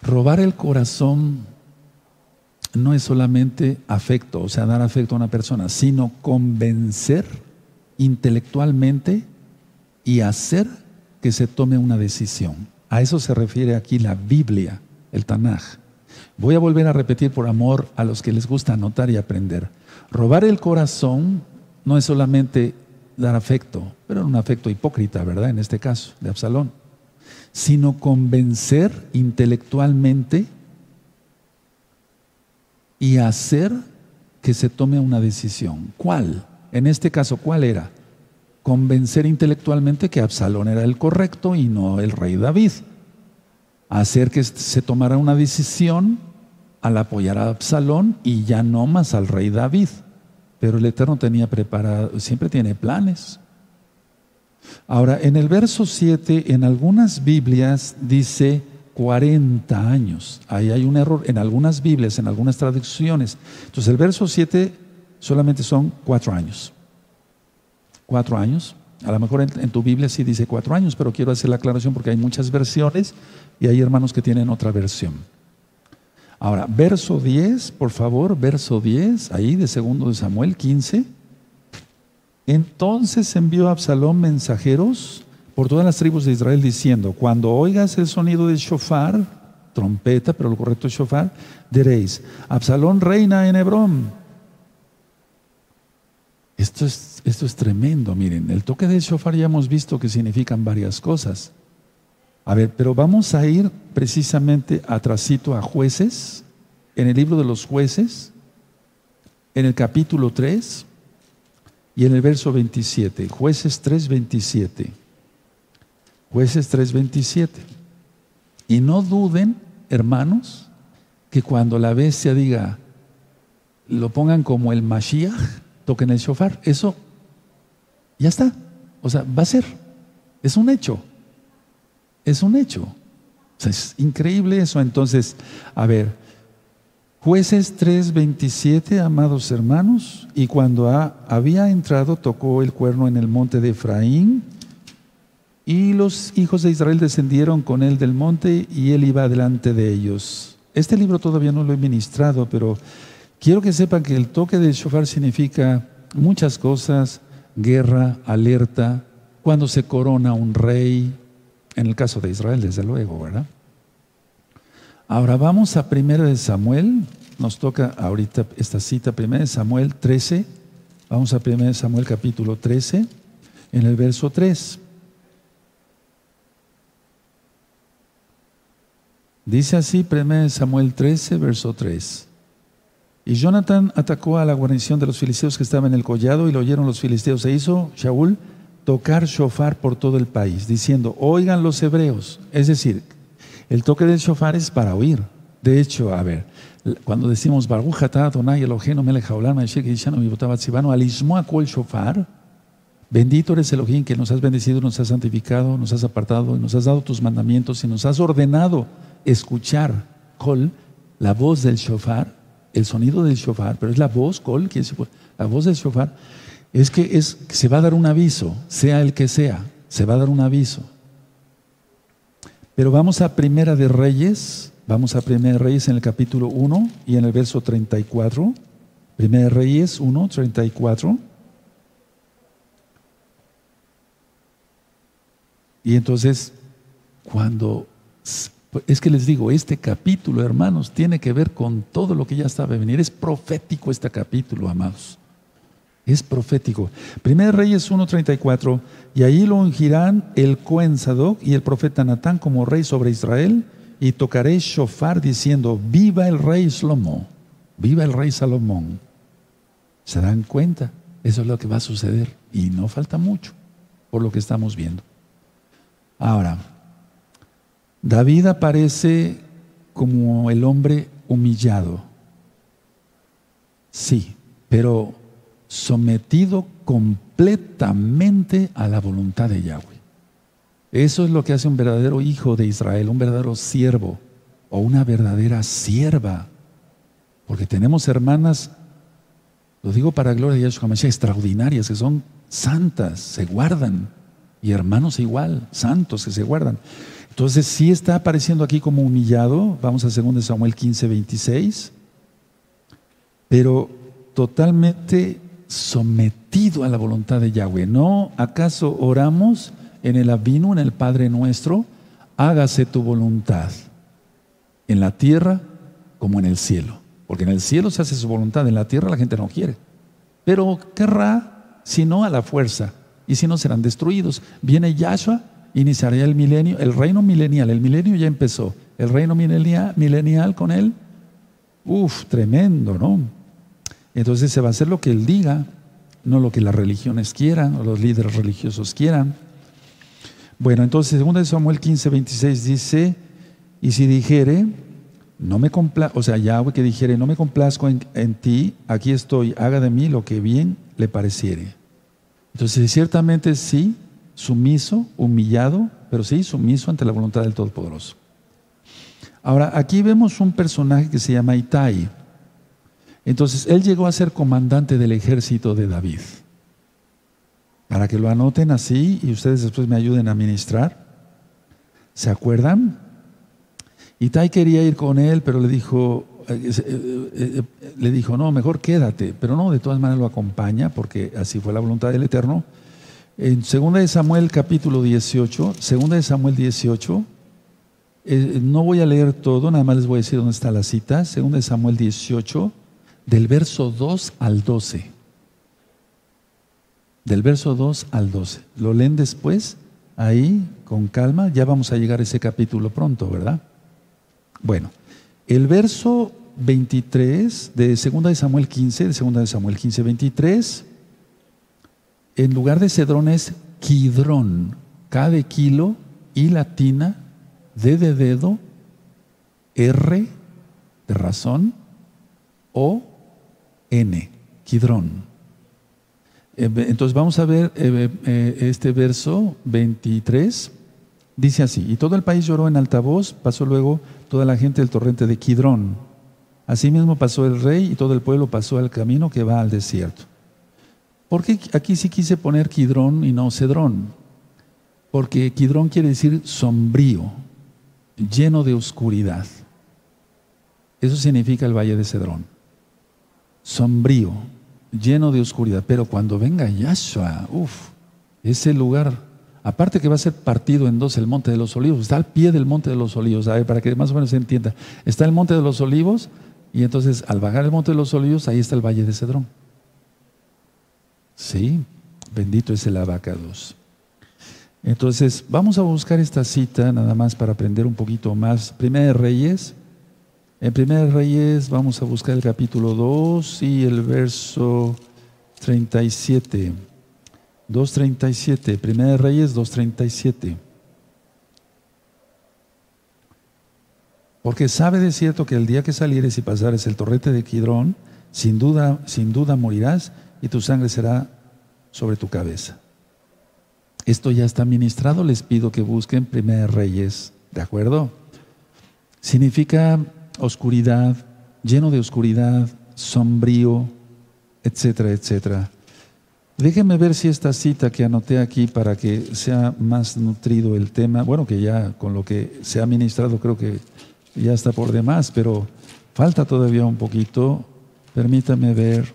Robar el corazón no es solamente afecto, o sea, dar afecto a una persona, sino convencer intelectualmente y hacer que se tome una decisión. A eso se refiere aquí la Biblia el Tanaj. Voy a volver a repetir por amor a los que les gusta anotar y aprender. Robar el corazón no es solamente dar afecto, pero un afecto hipócrita, ¿verdad? En este caso, de Absalón, sino convencer intelectualmente y hacer que se tome una decisión. ¿Cuál? En este caso, ¿cuál era? Convencer intelectualmente que Absalón era el correcto y no el rey David hacer que se tomara una decisión al apoyar a Absalón y ya no más al rey David. Pero el Eterno tenía preparado, siempre tiene planes. Ahora, en el verso 7, en algunas Biblias dice 40 años. Ahí hay un error en algunas Biblias, en algunas traducciones. Entonces, el verso 7 solamente son cuatro años. Cuatro años. A lo mejor en, tu Biblia sí dice cuatro años, pero quiero hacer la aclaración porque hay muchas versiones y hay hermanos que tienen otra versión. Ahora, verso 10, por favor, verso 10, ahí de segundo de Samuel 15. Entonces envió Absalón mensajeros por todas las tribus de Israel diciendo, cuando oigas el sonido del shofar, trompeta, pero lo correcto es shofar, diréis, Absalón reina en Hebrón. Esto es, esto es tremendo, miren, el toque del shofar ya hemos visto que significan varias cosas. A ver, pero vamos a ir precisamente atrasito a jueces, en el libro de los jueces, en el capítulo 3 y en el verso 27, jueces 3, 27. Jueces 3, 27. Y no duden, hermanos, que cuando la bestia diga, lo pongan como el Mashiach, toquen el shofar. Eso ya está. O sea, va a ser. Es un hecho. Es un hecho. Es increíble eso. Entonces, a ver, jueces 3:27, amados hermanos, y cuando había entrado tocó el cuerno en el monte de Efraín, y los hijos de Israel descendieron con él del monte y él iba delante de ellos. Este libro todavía no lo he ministrado, pero quiero que sepan que el toque del shofar significa muchas cosas, guerra, alerta, cuando se corona un rey, en el caso de Israel, desde luego, ¿verdad? Ahora vamos a 1 de Samuel. Nos toca ahorita esta cita, 1 de Samuel 13. Vamos a 1 de Samuel capítulo 13, en el verso 3. Dice así 1 Samuel 13, verso 3. Y Jonathan atacó a la guarnición de los filisteos que estaban en el collado y lo oyeron los filisteos. Se hizo Shaul tocar shofar por todo el país, diciendo, oigan los hebreos. Es decir, el toque del shofar es para oír. De hecho, a ver, cuando decimos Baruch Adonai Eloheinu melech haolam el shofar, bendito eres Elohim que nos has bendecido, nos has santificado, nos has apartado, nos has dado tus mandamientos y nos has ordenado escuchar kol, la voz del shofar, el sonido del shofar, pero es la voz kol, que es la voz del shofar es que es, se va a dar un aviso, sea el que sea, se va a dar un aviso. Pero vamos a Primera de Reyes, vamos a Primera de Reyes en el capítulo 1 y en el verso 34. Primera de Reyes 1, 34. Y entonces, cuando, es que les digo, este capítulo, hermanos, tiene que ver con todo lo que ya estaba a venir. Es profético este capítulo, amados. Es profético. Primer Reyes 1.34, y ahí lo ungirán el Cohen Sadoc y el profeta Natán como rey sobre Israel, y tocaré shofar diciendo, viva el rey Slomo, viva el rey Salomón. ¿Se dan cuenta? Eso es lo que va a suceder. Y no falta mucho, por lo que estamos viendo. Ahora, David aparece como el hombre humillado. Sí, pero sometido completamente a la voluntad de Yahweh. Eso es lo que hace un verdadero hijo de Israel, un verdadero siervo o una verdadera sierva. Porque tenemos hermanas, lo digo para gloria de Yahshua Mashiach, extraordinarias, que son santas, se guardan. Y hermanos igual, santos que se guardan. Entonces, sí está apareciendo aquí como humillado, vamos a 2 Samuel 15, 26, pero totalmente sometido a la voluntad de Yahweh. ¿No acaso oramos en el Abino, en el Padre nuestro? Hágase tu voluntad, en la tierra como en el cielo. Porque en el cielo se hace su voluntad, en la tierra la gente no quiere. Pero querrá, si no a la fuerza, y si no serán destruidos. Viene Yahshua, iniciaría el milenio, el reino milenial, el milenio ya empezó. El reino milenial, milenial con él, uff, tremendo, ¿no? Entonces se va a hacer lo que Él diga, no lo que las religiones quieran o los líderes religiosos quieran. Bueno, entonces, 2 Samuel 15, 26 dice, y si dijere, no me o sea, Yahweh que dijere, no me complazco en, en, ti, aquí estoy, haga de mí lo que bien le pareciere. Entonces, ciertamente sí, sumiso, humillado, pero sí, sumiso ante la voluntad del Todopoderoso. Ahora, aquí vemos un personaje que se llama Itai. Entonces, él llegó a ser comandante del ejército de David. Para que lo anoten así y ustedes después me ayuden a ministrar. ¿Se acuerdan? Tai quería ir con él, pero le dijo, eh, eh, eh, le dijo, no, mejor quédate, pero no, de todas maneras lo acompaña, porque así fue la voluntad del Eterno. En 2 de Samuel capítulo 18, 2 de Samuel 18, no voy a leer todo, nada más les voy a decir dónde está la cita, 2 de Samuel 18, del verso 2 al 12. Del verso 2 al 12. Lo leen después, ahí, con calma, ya vamos a llegar a ese capítulo pronto, ¿verdad? Bueno, el verso 23 de 2 de Samuel 15, de 2 de Samuel 15, 23, en lugar de cedrón es quidrón, K de kilo, I latina, D de dedo, R de razón, O, N, quidrón. Eh, entonces vamos a ver eh, eh, este verso 23. Dice así, y todo el país lloró en altavoz, pasó luego toda la gente del torrente de Quidrón. Asimismo pasó el rey y todo el pueblo pasó al camino que va al desierto. ¿Por qué aquí sí quise poner Quidrón y no Cedrón? Porque Quidrón quiere decir sombrío, lleno de oscuridad. Eso significa el valle de Cedrón. Sombrío, lleno de oscuridad. Pero cuando venga Yahshua, uff, ese lugar Aparte que va a ser partido en dos el Monte de los Olivos, está al pie del Monte de los Olivos, para que más o menos se entienda. Está el Monte de los Olivos y entonces al bajar el Monte de los Olivos, ahí está el Valle de Cedrón. Sí, bendito es el abacados. Entonces, vamos a buscar esta cita nada más para aprender un poquito más. Primera de Reyes. En Primera de Reyes vamos a buscar el capítulo 2 y el verso 37. 2.37, Primera de Reyes 2.37. Porque sabe de cierto que el día que salieres y pasares el torrente de Quidrón, sin duda, sin duda morirás y tu sangre será sobre tu cabeza. Esto ya está ministrado, les pido que busquen Primera de Reyes, ¿de acuerdo? Significa oscuridad, lleno de oscuridad, sombrío, etcétera, etcétera. Déjenme ver si esta cita que anoté aquí para que sea más nutrido el tema, bueno, que ya con lo que se ha ministrado creo que ya está por demás, pero falta todavía un poquito. Permítame ver.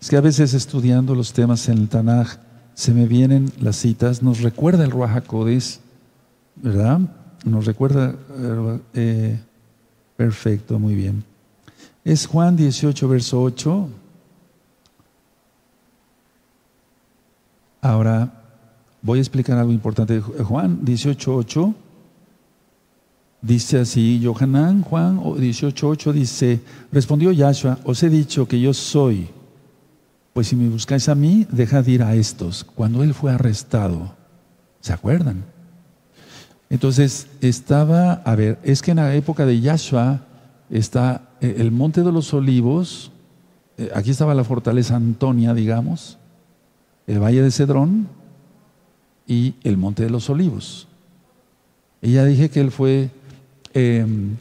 Es que a veces estudiando los temas en el Tanaj se me vienen las citas, nos recuerda el Ruach ¿verdad? Nos recuerda, eh, perfecto, muy bien. Es Juan 18, verso 8. Ahora, voy a explicar algo importante. Juan 18.8 dice así, Johanán, Juan 18.8 dice, respondió Yahshua, os he dicho que yo soy, pues si me buscáis a mí, dejad de ir a estos. Cuando él fue arrestado, ¿se acuerdan? Entonces estaba, a ver, es que en la época de Yahshua está eh, el Monte de los Olivos, eh, aquí estaba la fortaleza Antonia, digamos, el Valle de Cedrón y el Monte de los Olivos. Y ya dije que él fue em,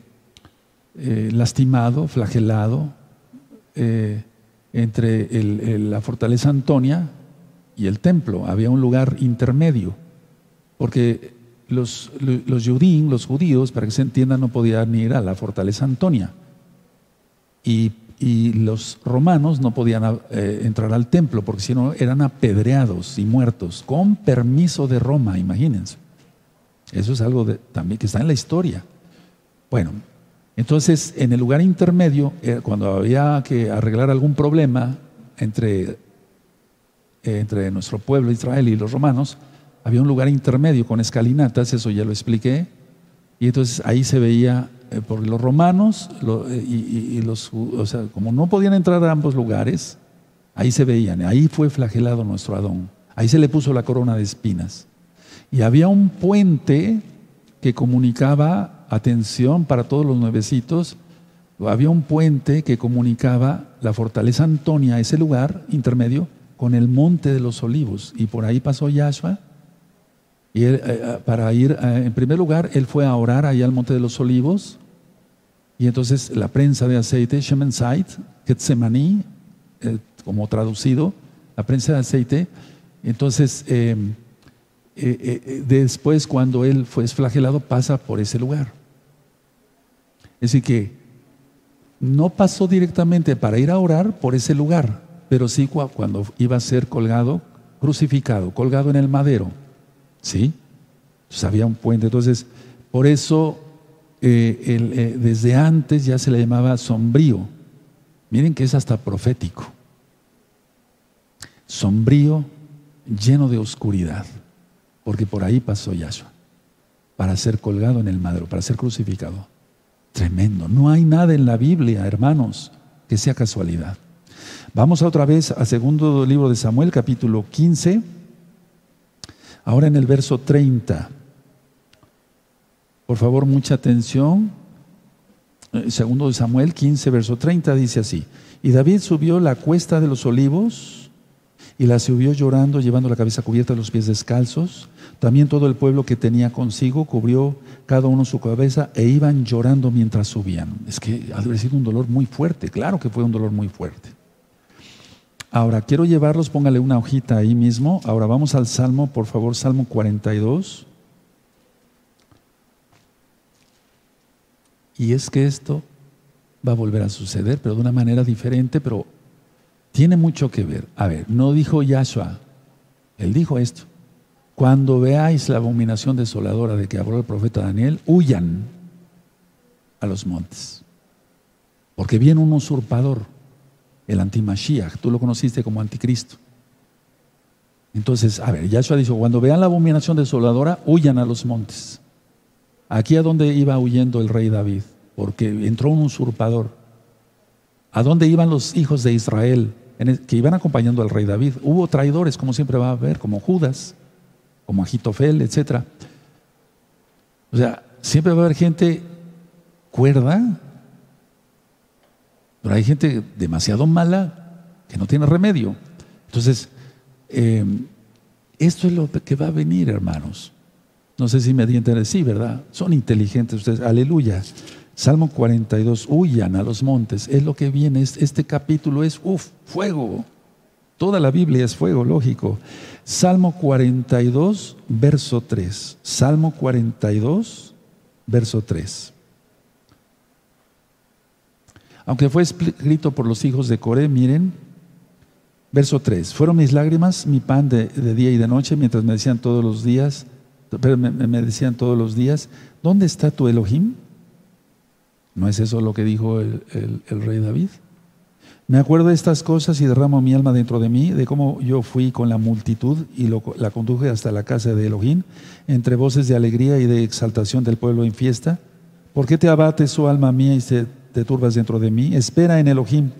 eh, lastimado, flagelado entre la fortaleza Antonia y el templo. Había un lugar intermedio, porque los, los, los judíos, para que se entienda, no podían ir a la fortaleza Antonia. Y y los romanos no podían eh, entrar al templo porque si no eran apedreados y muertos con permiso de Roma, imagínense. Eso es algo también que está en la historia. Bueno, entonces en el lugar intermedio, eh, cuando había que arreglar algún problema entre, eh, entre nuestro pueblo Israel y los romanos, había un lugar intermedio con escalinatas, eso ya lo expliqué, y entonces ahí se veía eh, los romanos eh, y, los, o sea, como no podían entrar a ambos lugares, ahí se veían, ahí fue flagelado nuestro Adón, ahí se le puso la corona de espinas. Y había un puente que comunicaba, atención para todos los nuevecitos, había un puente que comunicaba la fortaleza Antonia, ese lugar intermedio, con el monte de los olivos. Y por ahí pasó Yahshua y eh, eh, para ir, eh, en primer lugar, él fue a orar allá al Monte de los Olivos Y entonces la prensa de aceite, Shemen Sait, Getsemaní, como traducido, la prensa de aceite. Entonces, em, después cuando él fue flagelado, pasa por ese lugar. Es decir, que no pasó directamente para ir a orar por ese lugar, pero sí cuando iba a ser colgado, crucificado, colgado en el madero. ¿Sí? Entonces había un puente. Entonces, por eso eh, eh, desde antes ya se le llamaba sombrío. Miren que es hasta profético. Sombrío, lleno de oscuridad, porque por ahí pasó Yahshua, para ser colgado en el madero, para ser crucificado. Tremendo. No hay nada en la Biblia, hermanos, que sea casualidad. Vamos otra vez al segundo libro de Samuel, capítulo 15. Ahora en el verso 30. Por favor, mucha atención. Eh, segundo de Samuel 15, verso 30 dice así. Y David subió la cuesta de los olivos y la subió llorando, llevando la cabeza cubierta, los pies descalzos. También todo el pueblo que tenía consigo cubrió cada uno su cabeza e iban llorando mientras subían. Es que ha sido un dolor muy fuerte, claro que fue un dolor muy fuerte. Ahora, quiero llevarlos, póngale una hojita ahí mismo. Ahora vamos al Salmo, por favor, Salmo 42. Y es que esto va a volver a suceder, pero de una manera diferente, pero tiene mucho que ver. A ver, no dijo Yahshua, él dijo esto. Cuando veáis la abominación desoladora de que habló el profeta Daniel, huyan a los montes. Porque viene un usurpador, el antimashiach, tú lo conociste como anticristo. Entonces, a ver, Yahshua dijo, cuando vean la abominación desoladora, huyan a los montes. Aquí a dónde iba huyendo el rey David, porque entró un usurpador. ¿A dónde iban los hijos de Israel que iban acompañando al rey David? Hubo traidores, como siempre va a haber, como Judas, como Agitofel, etc. O sea, siempre va a haber gente cuerda, pero hay gente demasiado mala que no tiene remedio. Entonces, eh, esto es lo que va a venir, hermanos. No sé si me di sí, ¿verdad? Son inteligentes ustedes, aleluya. Salmo 42, huyan a los montes, es lo que viene, este capítulo es, uff, fuego. Toda la Biblia es fuego, lógico. Salmo 42, verso 3. Salmo 42, verso 3. Aunque fue escrito por los hijos de Coré, miren, verso 3. Fueron mis lágrimas mi pan de, día y de noche, mientras me decían todos los días, pero me, decían todos los días, ¿dónde está tu Elohim? ¿No es eso lo que dijo el, rey David? Me acuerdo de estas cosas y derramo mi alma dentro de mí, de cómo yo fui con la multitud y la conduje hasta la casa de Elohim, entre voces de alegría y de exaltación del pueblo en fiesta. ¿Por qué te abates, su oh alma mía, y te turbas dentro de mí? Espera en Elohim,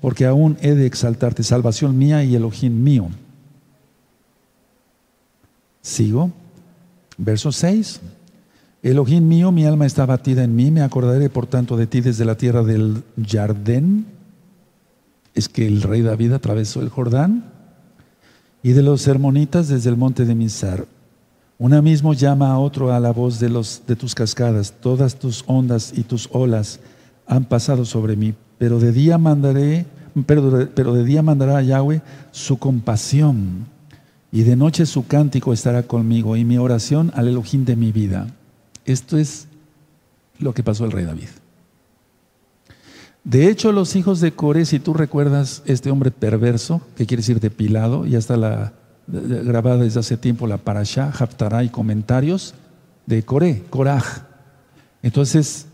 porque aún he de exaltarte, salvación mía y Elohim mío. Sigo. Verso 6. Elohim mío, mi alma está batida en mí, me acordaré por tanto de ti desde la tierra del Jardén. Es que el rey David atravesó el Jordán. Y de los hermonitas desde el monte de Mizar. Una mismo llama a otro a la voz de, los, de tus cascadas. Todas tus ondas y tus olas han pasado sobre mí. Pero de día mandaré, pero, pero de día mandará a Yahweh su compasión y de noche su cántico estará conmigo y mi oración al Elohim de mi vida. Esto es lo que pasó al rey David. De hecho, los hijos de Coré, si tú recuerdas este hombre perverso, que quiere decir depilado, ya está la, grabada desde hace tiempo la parashá, Haftarah y comentarios de Coré, Coraj. Entonces,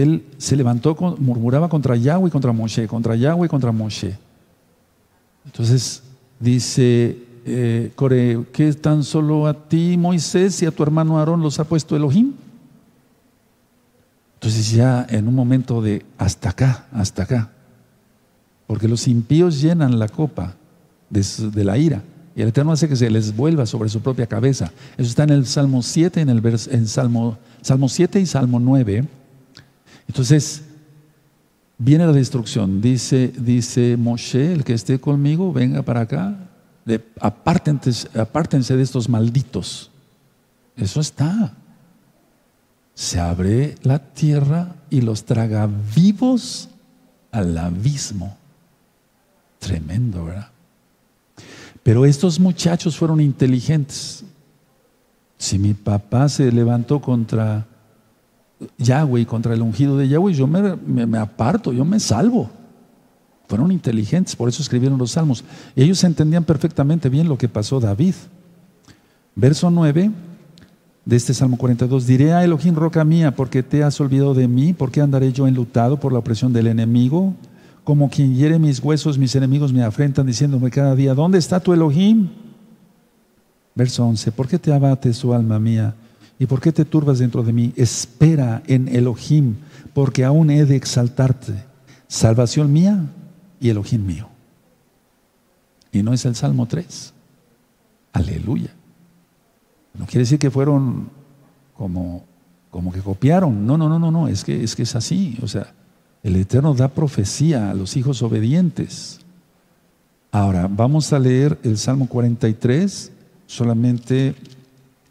él se levantó, murmuraba contra Yahweh y contra Moshe, contra Yahweh y contra Moshe. Entonces, dice eh, que tan solo a ti, Moisés, y a tu hermano Aarón los ha puesto Elohim. Entonces ya en un momento de hasta acá, hasta acá, porque los impíos llenan la copa de, la ira y el Eterno hace que se les vuelva sobre su propia cabeza. Eso está en el Salmo 7, en el Salmo, Salmo 7 y Salmo 9. Entonces, viene la destrucción. Dice, dice Moshe, el que esté conmigo, venga para acá, apártense, de estos malditos. Eso está. se abre la tierra y los traga vivos al abismo. Tremendo, ¿verdad? Pero estos muchachos fueron inteligentes. Si mi papá se levantó contra Yahweh, contra el ungido de Yahweh, yo me, aparto, yo me salvo. Fueron inteligentes, por eso escribieron los salmos. Y ellos entendían perfectamente bien lo que pasó David. Verso 9 de este Salmo 42, diré a Elohim, roca mía, porque te has olvidado de mí, ¿por qué andaré yo enlutado por la opresión del enemigo? Como quien hiere mis huesos, mis enemigos me afrentan diciéndome cada día, ¿dónde está tu Elohim? Verso 11, ¿por qué te abates, su alma mía? ¿Y por qué te turbas dentro de mí? Espera en Elohim, porque aún he de exaltarte. Salvación mía y Elohim mío. Y no es el Salmo 3. Aleluya. No quiere decir que fueron como, como que copiaron. No, no, no, no, no. Es que, es que es así. O sea, el Eterno da profecía a los hijos obedientes. Ahora, vamos a leer el Salmo 43, solamente,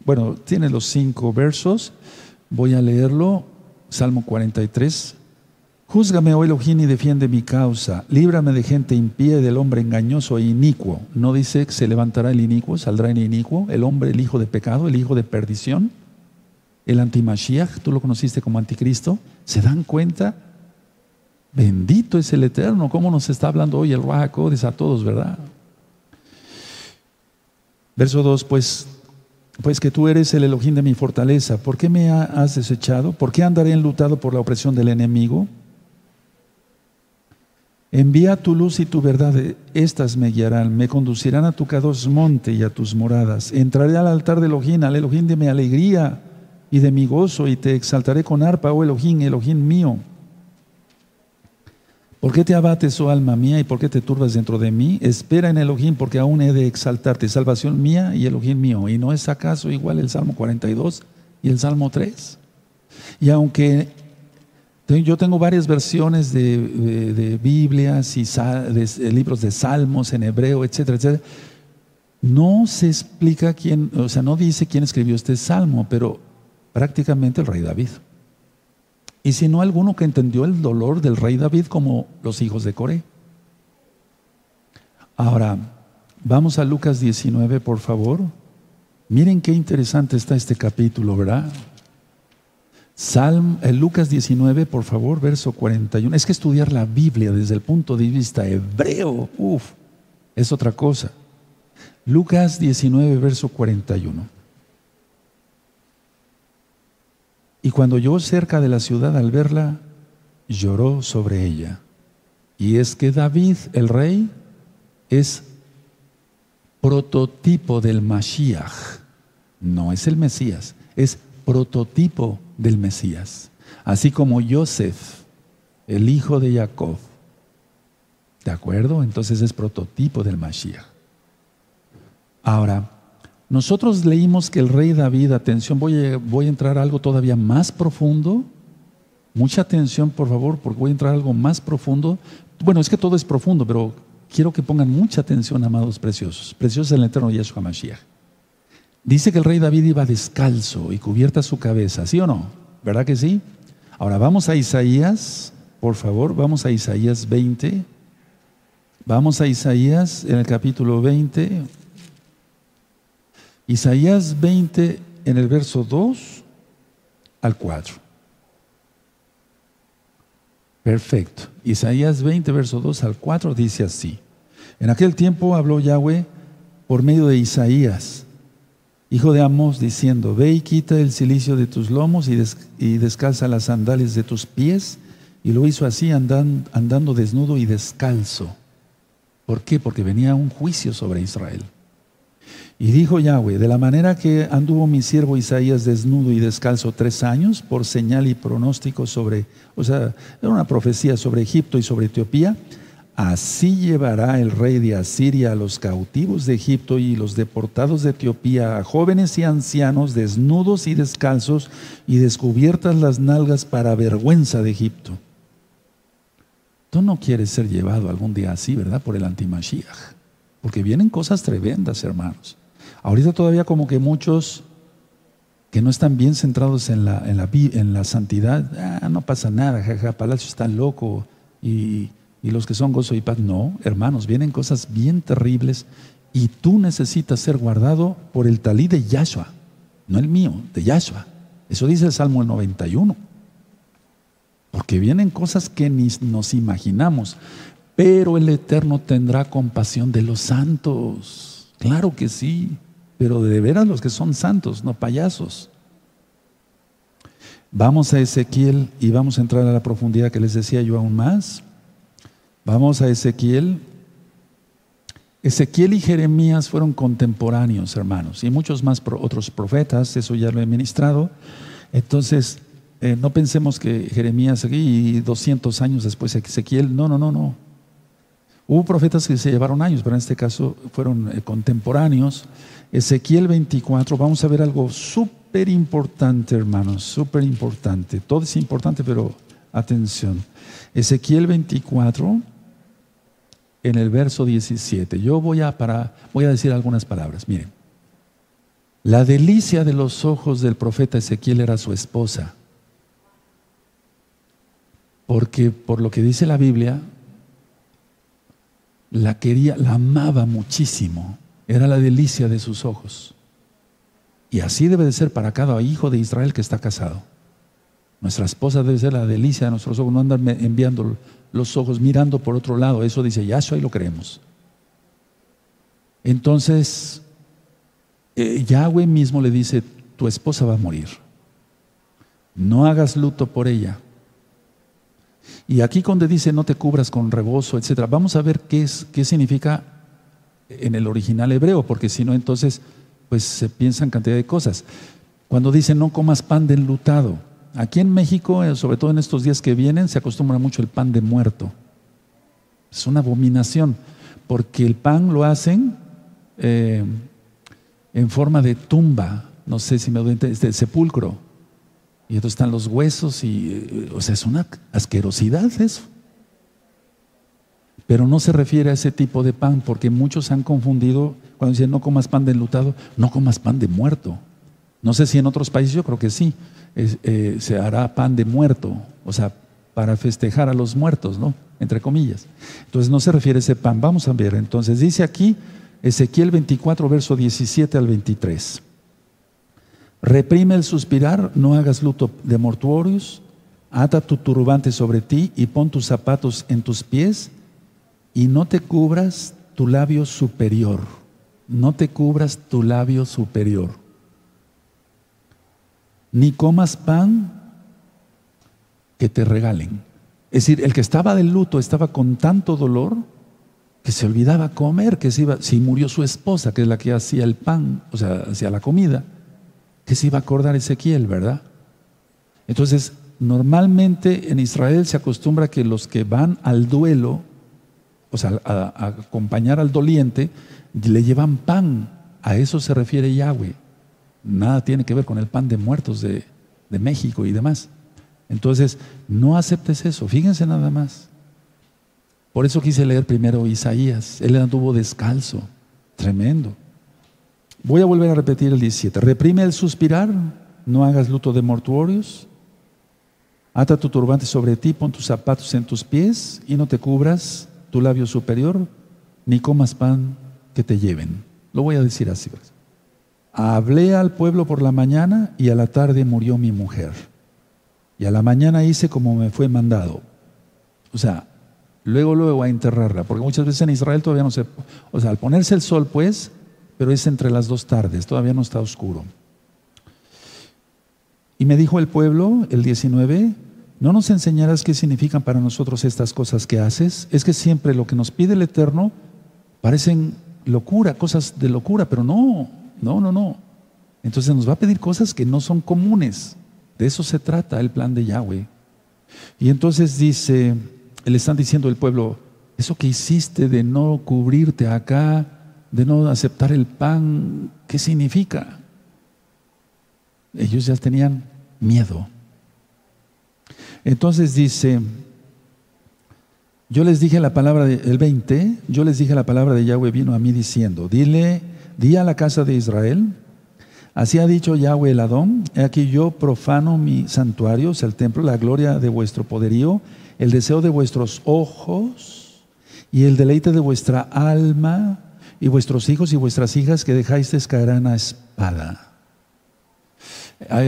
bueno, tiene los cinco versos. Voy a leerlo. Salmo 43, Júzgame, oh Elohim, y defiende mi causa. Líbrame de gente impía y del hombre engañoso e inicuo. ¿No dice que se levantará el inicuo, saldrá el inicuo? El hombre, el hijo de pecado, el hijo de perdición. El antimashiach, tú lo conociste como anticristo. ¿Se dan cuenta? Bendito es el Eterno. ¿Cómo nos está hablando hoy el Rahakodes a todos, verdad? Verso 2, pues, pues que tú eres el Elohim de mi fortaleza. ¿Por qué me has desechado? ¿Por qué andaré enlutado por la opresión del enemigo? Envía tu luz y tu verdad, estas me guiarán, me conducirán a tu cados monte y a tus moradas. Entraré al altar de Elohim, al Elohim de mi alegría y de mi gozo, y te exaltaré con arpa, oh Elohim, Elohim mío. ¿Por qué te abates, oh alma mía, y por qué te turbas dentro de mí? Espera en Elohim, porque aún he de exaltarte, salvación mía y Elohim mío. ¿Y no es acaso igual el Salmo 42 y el Salmo 3? Y aunque yo tengo varias versiones de, Biblias y libros de Salmos en hebreo, etcétera, etcétera. No se explica quién, o sea, no dice quién escribió este salmo, pero prácticamente el rey David. Y si no, alguno que entendió el dolor del rey David como los hijos de Coré. Ahora, vamos a Lucas 19, por favor. Miren qué interesante está este capítulo, ¿verdad? Salm, eh, Lucas 19, por favor, verso 41. Es que estudiar la Biblia desde el punto de vista hebreo, uff, es otra cosa. Lucas 19, verso 41. Y cuando llegó cerca de la ciudad al verla, lloró sobre ella. Y es que David, el rey, es prototipo del Mashiach. No es el Mesías, es prototipo del Mesías. Así como Joseph, el hijo de Jacob. ¿De acuerdo? Entonces es prototipo del Mashiach. Ahora, nosotros leímos que el rey David, atención, voy a, entrar a algo todavía más profundo. Mucha atención, por favor, porque voy a entrar a algo más profundo. Bueno, es que todo es profundo, pero quiero que pongan mucha atención, amados preciosos. Preciosos el eterno Yeshua Mashiach. Dice que el rey David iba descalzo y cubierta su cabeza, ¿sí o no? ¿Verdad que sí? Ahora vamos a Isaías, por favor, vamos a Isaías 20. Vamos a Isaías en el capítulo 20. Isaías 20 en el verso 2 al 4. Perfecto. Isaías 20, verso 2 al 4 dice así. En aquel tiempo habló Yahweh por medio de Isaías hijo de Amos, diciendo, ve y quita el silicio de tus lomos y, descalza las sandalias de tus pies. Y lo hizo así andando desnudo y descalzo. ¿Por qué? Porque venía un juicio sobre Israel. Y dijo Yahweh, de la manera que anduvo mi siervo Isaías desnudo y descalzo tres años, por señal y pronóstico sobre, o sea, era una profecía sobre Egipto y sobre Etiopía, Así llevará el rey de Asiria a los cautivos de Egipto y los deportados de Etiopía, a jóvenes y ancianos, desnudos y descalzos, y descubiertas las nalgas para vergüenza de Egipto. Tú no quieres ser llevado algún día así, ¿verdad? Por el antimashiach. Porque vienen cosas tremendas, hermanos. Ahorita todavía como que muchos que no están bien centrados en la, en la, santidad, ah, no pasa nada, jaja, Palacio está loco y, y los que son gozo y paz. No, hermanos, vienen cosas bien terribles y tú necesitas ser guardado por el talí de Yahshua, no el mío, de Yahshua. Eso dice el Salmo 91. Porque vienen cosas que ni nos imaginamos. Pero el Eterno tendrá compasión de los santos. Claro que sí. Pero de veras los que son santos, no payasos. Vamos a Ezequiel y vamos a entrar a la profundidad que les decía yo aún más. Vamos a Ezequiel. Ezequiel y Jeremías fueron contemporáneos, hermanos, y muchos más otros profetas, eso ya lo he ministrado. Entonces, eh, no pensemos que Jeremías y 200 años después Ezequiel, no, no, no, no. Hubo profetas que se llevaron años, pero en este caso fueron eh, contemporáneos. Ezequiel 24, vamos a ver algo súper importante, hermanos, súper importante. Todo es importante, pero atención. Ezequiel 24, en el verso 17. Yo voy a, para, voy a decir algunas palabras. Miren, la delicia de los ojos del profeta Ezequiel era su esposa. Porque por lo que dice la Biblia, la quería, la amaba muchísimo. Era la delicia de sus ojos. Y así debe de ser para cada hijo de Israel que está casado. Nuestra esposa debe ser la delicia de nuestros ojos, no andar enviando los ojos mirando por otro lado. Eso dice Yahshua y lo creemos. Entonces, eh, Yahweh mismo le dice, tu esposa va a morir. No hagas luto por ella. Y aquí donde dice no te cubras con rebozo, etcétera, vamos a ver qué, es, qué significa en el original hebreo, porque si no, entonces, pues se piensan cantidad de cosas. Cuando dice no comas pan de enlutado, aquí en México, eh, sobre todo en estos días que vienen, se acostumbra mucho el pan de muerto. Es una abominación, porque el pan lo hacen eh, en forma de tumba, no sé si me doy de sepulcro. Y entonces están los huesos y, eh, o sea, es una asquerosidad eso. Pero no se refiere a ese tipo de pan, porque muchos han confundido cuando dicen no comas pan de enlutado, no comas pan de muerto. No sé si en otros países, yo creo que sí, eh, se hará pan de muerto, o sea, para festejar a los muertos, ¿no? Entre comillas. Entonces no se refiere a ese pan. Vamos a ver, entonces dice aquí Ezequiel 24, verso 17 al 23. Reprime el suspirar, no hagas luto de mortuorios, ata tu turbante sobre ti y pon tus zapatos en tus pies y no te cubras tu labio superior, no te cubras tu labio superior, ni comas pan que te regalen. Es decir, el que estaba de luto estaba con tanto dolor que se olvidaba comer, que se iba, si murió su esposa, que es la que hacía el pan, o sea, hacía la comida, que se iba a acordar Ezequiel, ¿verdad? Entonces, normalmente en Israel se acostumbra que los que van al duelo, o sea, a, acompañar al doliente, le llevan pan. A eso se refiere Yahweh. Nada tiene que ver con el pan de muertos de, de México y demás. Entonces, no aceptes eso. Fíjense nada más. Por eso quise leer primero Isaías. Él anduvo descalzo. Tremendo. Voy a volver a repetir el 17. Reprime el suspirar, no hagas luto de mortuorios. Ata tu turbante sobre ti, pon tus zapatos en tus pies y no te cubras tu labio superior, ni comas pan que te lleven. Lo voy a decir así. Pues. Hablé al pueblo por la mañana y a la tarde murió mi mujer. Y a la mañana hice como me fue mandado. O sea, luego, luego a enterrarla, porque muchas veces en Israel todavía no se... O sea, al ponerse el sol, pues, pero es entre las dos tardes, todavía no está oscuro. Y me dijo el pueblo, el 19, ¿no nos enseñarás qué significan para nosotros estas cosas que haces? Es que siempre lo que nos pide el Eterno parecen locura, cosas de locura, pero no, no, no, no. Entonces nos va a pedir cosas que no son comunes. De eso se trata el plan de Yahweh. Y entonces dice, le están diciendo al pueblo, eso que hiciste de no cubrirte acá, de no aceptar el pan, ¿qué significa? Ellos ya tenían miedo. Entonces dice, yo les dije la palabra del 20, yo les dije la palabra de Yahweh vino a mí diciendo, dile, di a la casa de Israel, Así ha dicho Yahweh el Adón, he aquí yo profano mi santuario, o sea, el templo, la gloria de vuestro poderío, el deseo de vuestros ojos y el deleite de vuestra alma, y vuestros hijos y vuestras hijas que dejáis caerán a espada.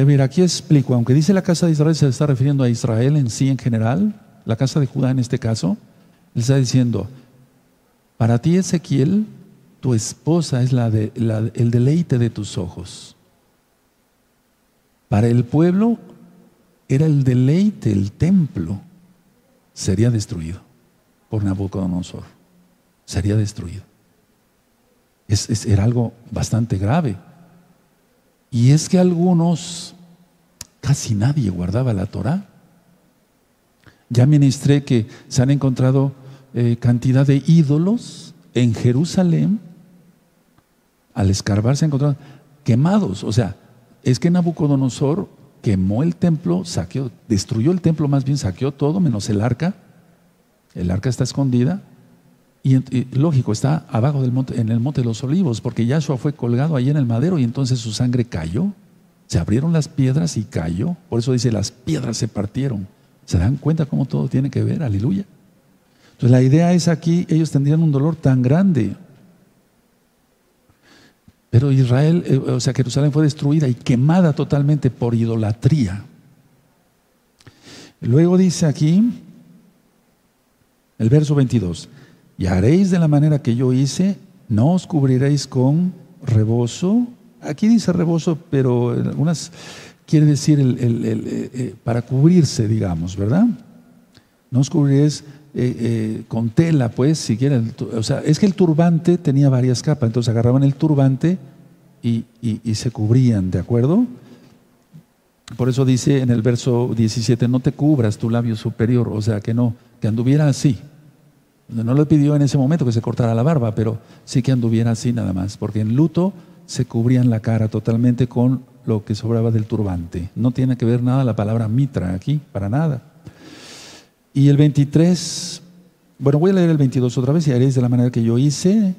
Mira, aquí explico, aunque dice la casa de Israel, se está refiriendo a Israel en sí en general, la casa de Judá en este caso, él está diciendo, para ti Ezequiel, tu esposa es el deleite de tus ojos. Para el pueblo era el deleite, el templo, sería destruido por Nabucodonosor. Sería destruido. era algo bastante grave. Y es que algunos, casi nadie guardaba la Torah. Ya ministré que se han encontrado eh, cantidad de ídolos en Jerusalén. Al escarbar se han encontrado quemados. O sea, es que Nabucodonosor quemó el templo, saqueó, destruyó el templo, más bien saqueó todo, menos el arca. El arca está escondida. Y, lógico, está abajo del monte, en el monte de los olivos, porque Yahshua fue colgado ahí en el madero y entonces su sangre cayó. Se abrieron las piedras y cayó. Por eso dice, las piedras se partieron. ¿Se dan cuenta cómo todo tiene que ver? Aleluya. Entonces la idea es aquí, ellos tendrían un dolor tan grande pero Israel, eh, o sea, Jerusalén fue destruida y quemada totalmente por idolatría. Luego dice aquí, el verso 22, y haréis de la manera que yo hice, no os cubriréis con rebozo. Aquí dice rebozo, pero algunas quiere decir eh, eh, para cubrirse, digamos, ¿verdad? No os cubriréis con tela, pues, si quieren. O sea, es que el turbante tenía varias capas, entonces agarraban el turbante y, se cubrían, ¿de acuerdo? Por eso dice en el verso 17, no te cubras tu labio superior, o sea, que no, que anduviera así. No le pidió en ese momento que se cortara la barba, pero sí que anduviera así nada más, porque en luto se cubrían la cara totalmente con lo que sobraba del turbante. No tiene que ver nada la palabra mitra aquí, para nada. Y el 23, bueno, voy a leer el 22 otra vez y haréis de la manera que yo hice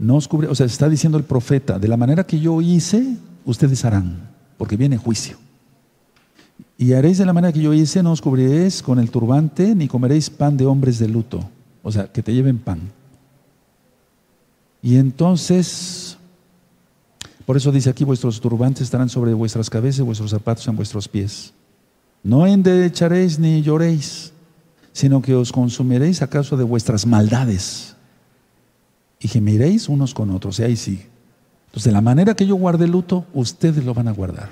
no os cubre, o sea, está diciendo el profeta, de la manera que yo hice, ustedes harán, porque viene juicio. Y haréis de la manera que yo hice, no os cubriréis con el turbante, ni comeréis pan de hombres de luto. O sea, que te lleven pan. Y entonces, por eso dice aquí, vuestros turbantes estarán sobre vuestras cabezas vuestros zapatos en vuestros pies. No enderecharéis ni lloréis, sino que os consumiréis a causa de vuestras maldades y gemiréis unos con otros. Y ahí sí. Entonces, de la manera que yo guarde luto, ustedes lo van a guardar.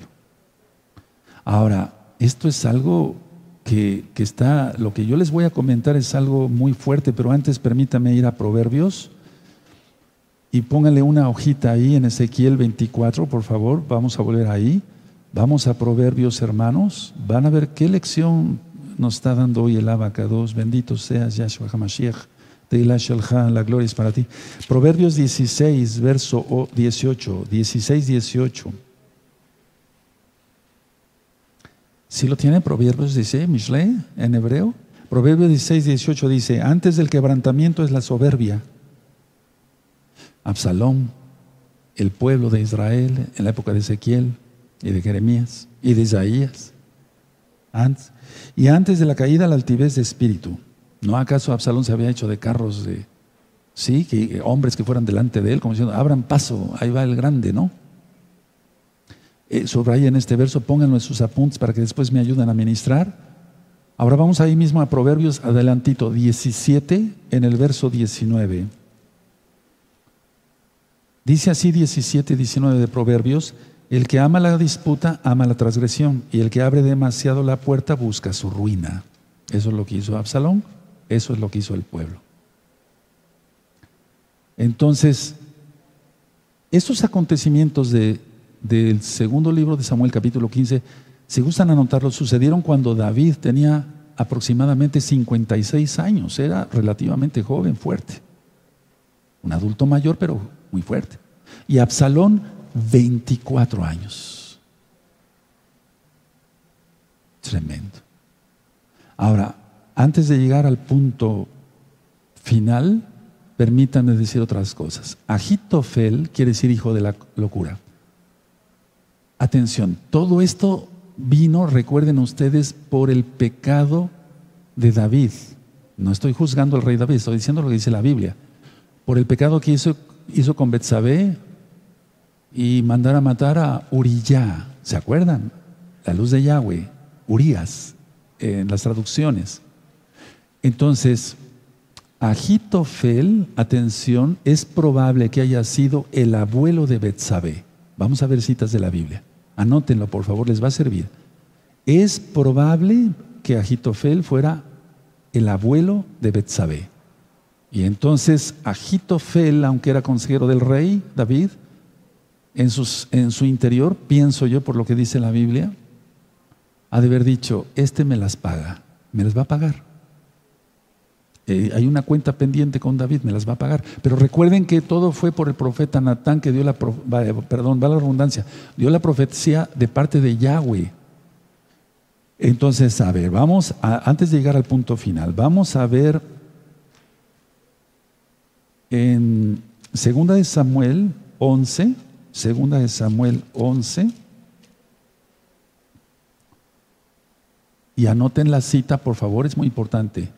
Ahora, esto es algo que, está, lo que yo les voy a comentar es algo muy fuerte, pero antes permítame ir a Proverbios y pónganle una hojita ahí en Ezequiel 24, por favor, vamos a volver ahí. Vamos a Proverbios, hermanos. Van a ver qué lección nos está dando hoy el Abacados. Bendito seas, Yahshua HaMashiach la gloria es para ti. Proverbios 16, verso 18, 16, 18. Si lo tiene Proverbios dice Mishle, en hebreo. Proverbios 16, 18 dice, antes del quebrantamiento es la soberbia. Absalón, el pueblo de Israel en la época de Ezequiel y de Jeremías y de Isaías. Y antes de la caída la altivez de espíritu. ¿No acaso Absalón se había hecho de carros de, sí, que hombres que fueran delante de él, como diciendo, abran paso, ahí va el grande, ¿no? Eh, en este verso, pónganlo en sus apuntes para que después me ayuden a ministrar. Ahora vamos ahí mismo a Proverbios, adelantito, 17, en el verso 19. Dice así 17, 19 de Proverbios, el que ama la disputa ama la transgresión y el que abre demasiado la puerta busca su ruina. Eso es lo que hizo Absalón. Eso es lo que hizo el pueblo. Entonces, estos acontecimientos del segundo libro de Samuel, capítulo 15, si gustan anotarlo, sucedieron cuando David tenía aproximadamente 56 años, era relativamente joven, fuerte. Un adulto mayor, pero muy fuerte. Y Absalón, 24 años. Tremendo. Ahora, antes de llegar al punto final, permítanme decir otras cosas. Agitofel quiere decir hijo de la locura. Atención, todo esto vino, recuerden ustedes, por el pecado de David. No estoy juzgando al rey David, estoy diciendo lo que dice la Biblia. Por el pecado que hizo, hizo con Betsabé y mandar a matar a Uriyá. ¿Se acuerdan? La luz de Yahweh, Urias, en las traducciones. Entonces, Agitofel, atención, es probable que haya sido el abuelo de Betsabé. Vamos a ver citas de la Biblia. Anótenlo, por favor, les va a servir. Es probable que Agitofel fuera el abuelo de Betsabé. Y entonces Agitofel, aunque era consejero del rey David, en, su interior, pienso yo por lo que dice la Biblia, ha de haber dicho, este me las paga, me las va a pagar. Eh, hay una cuenta pendiente con David, me las va a pagar. Pero recuerden que todo fue por el profeta Natán que dio la, perdón, va la redundancia, dio la profecía de parte de Yahweh. Entonces, a ver, vamos, antes de llegar al punto final, vamos a ver en Segunda de Samuel 11, Segunda de Samuel 11, y anoten la cita, por favor, es muy importante,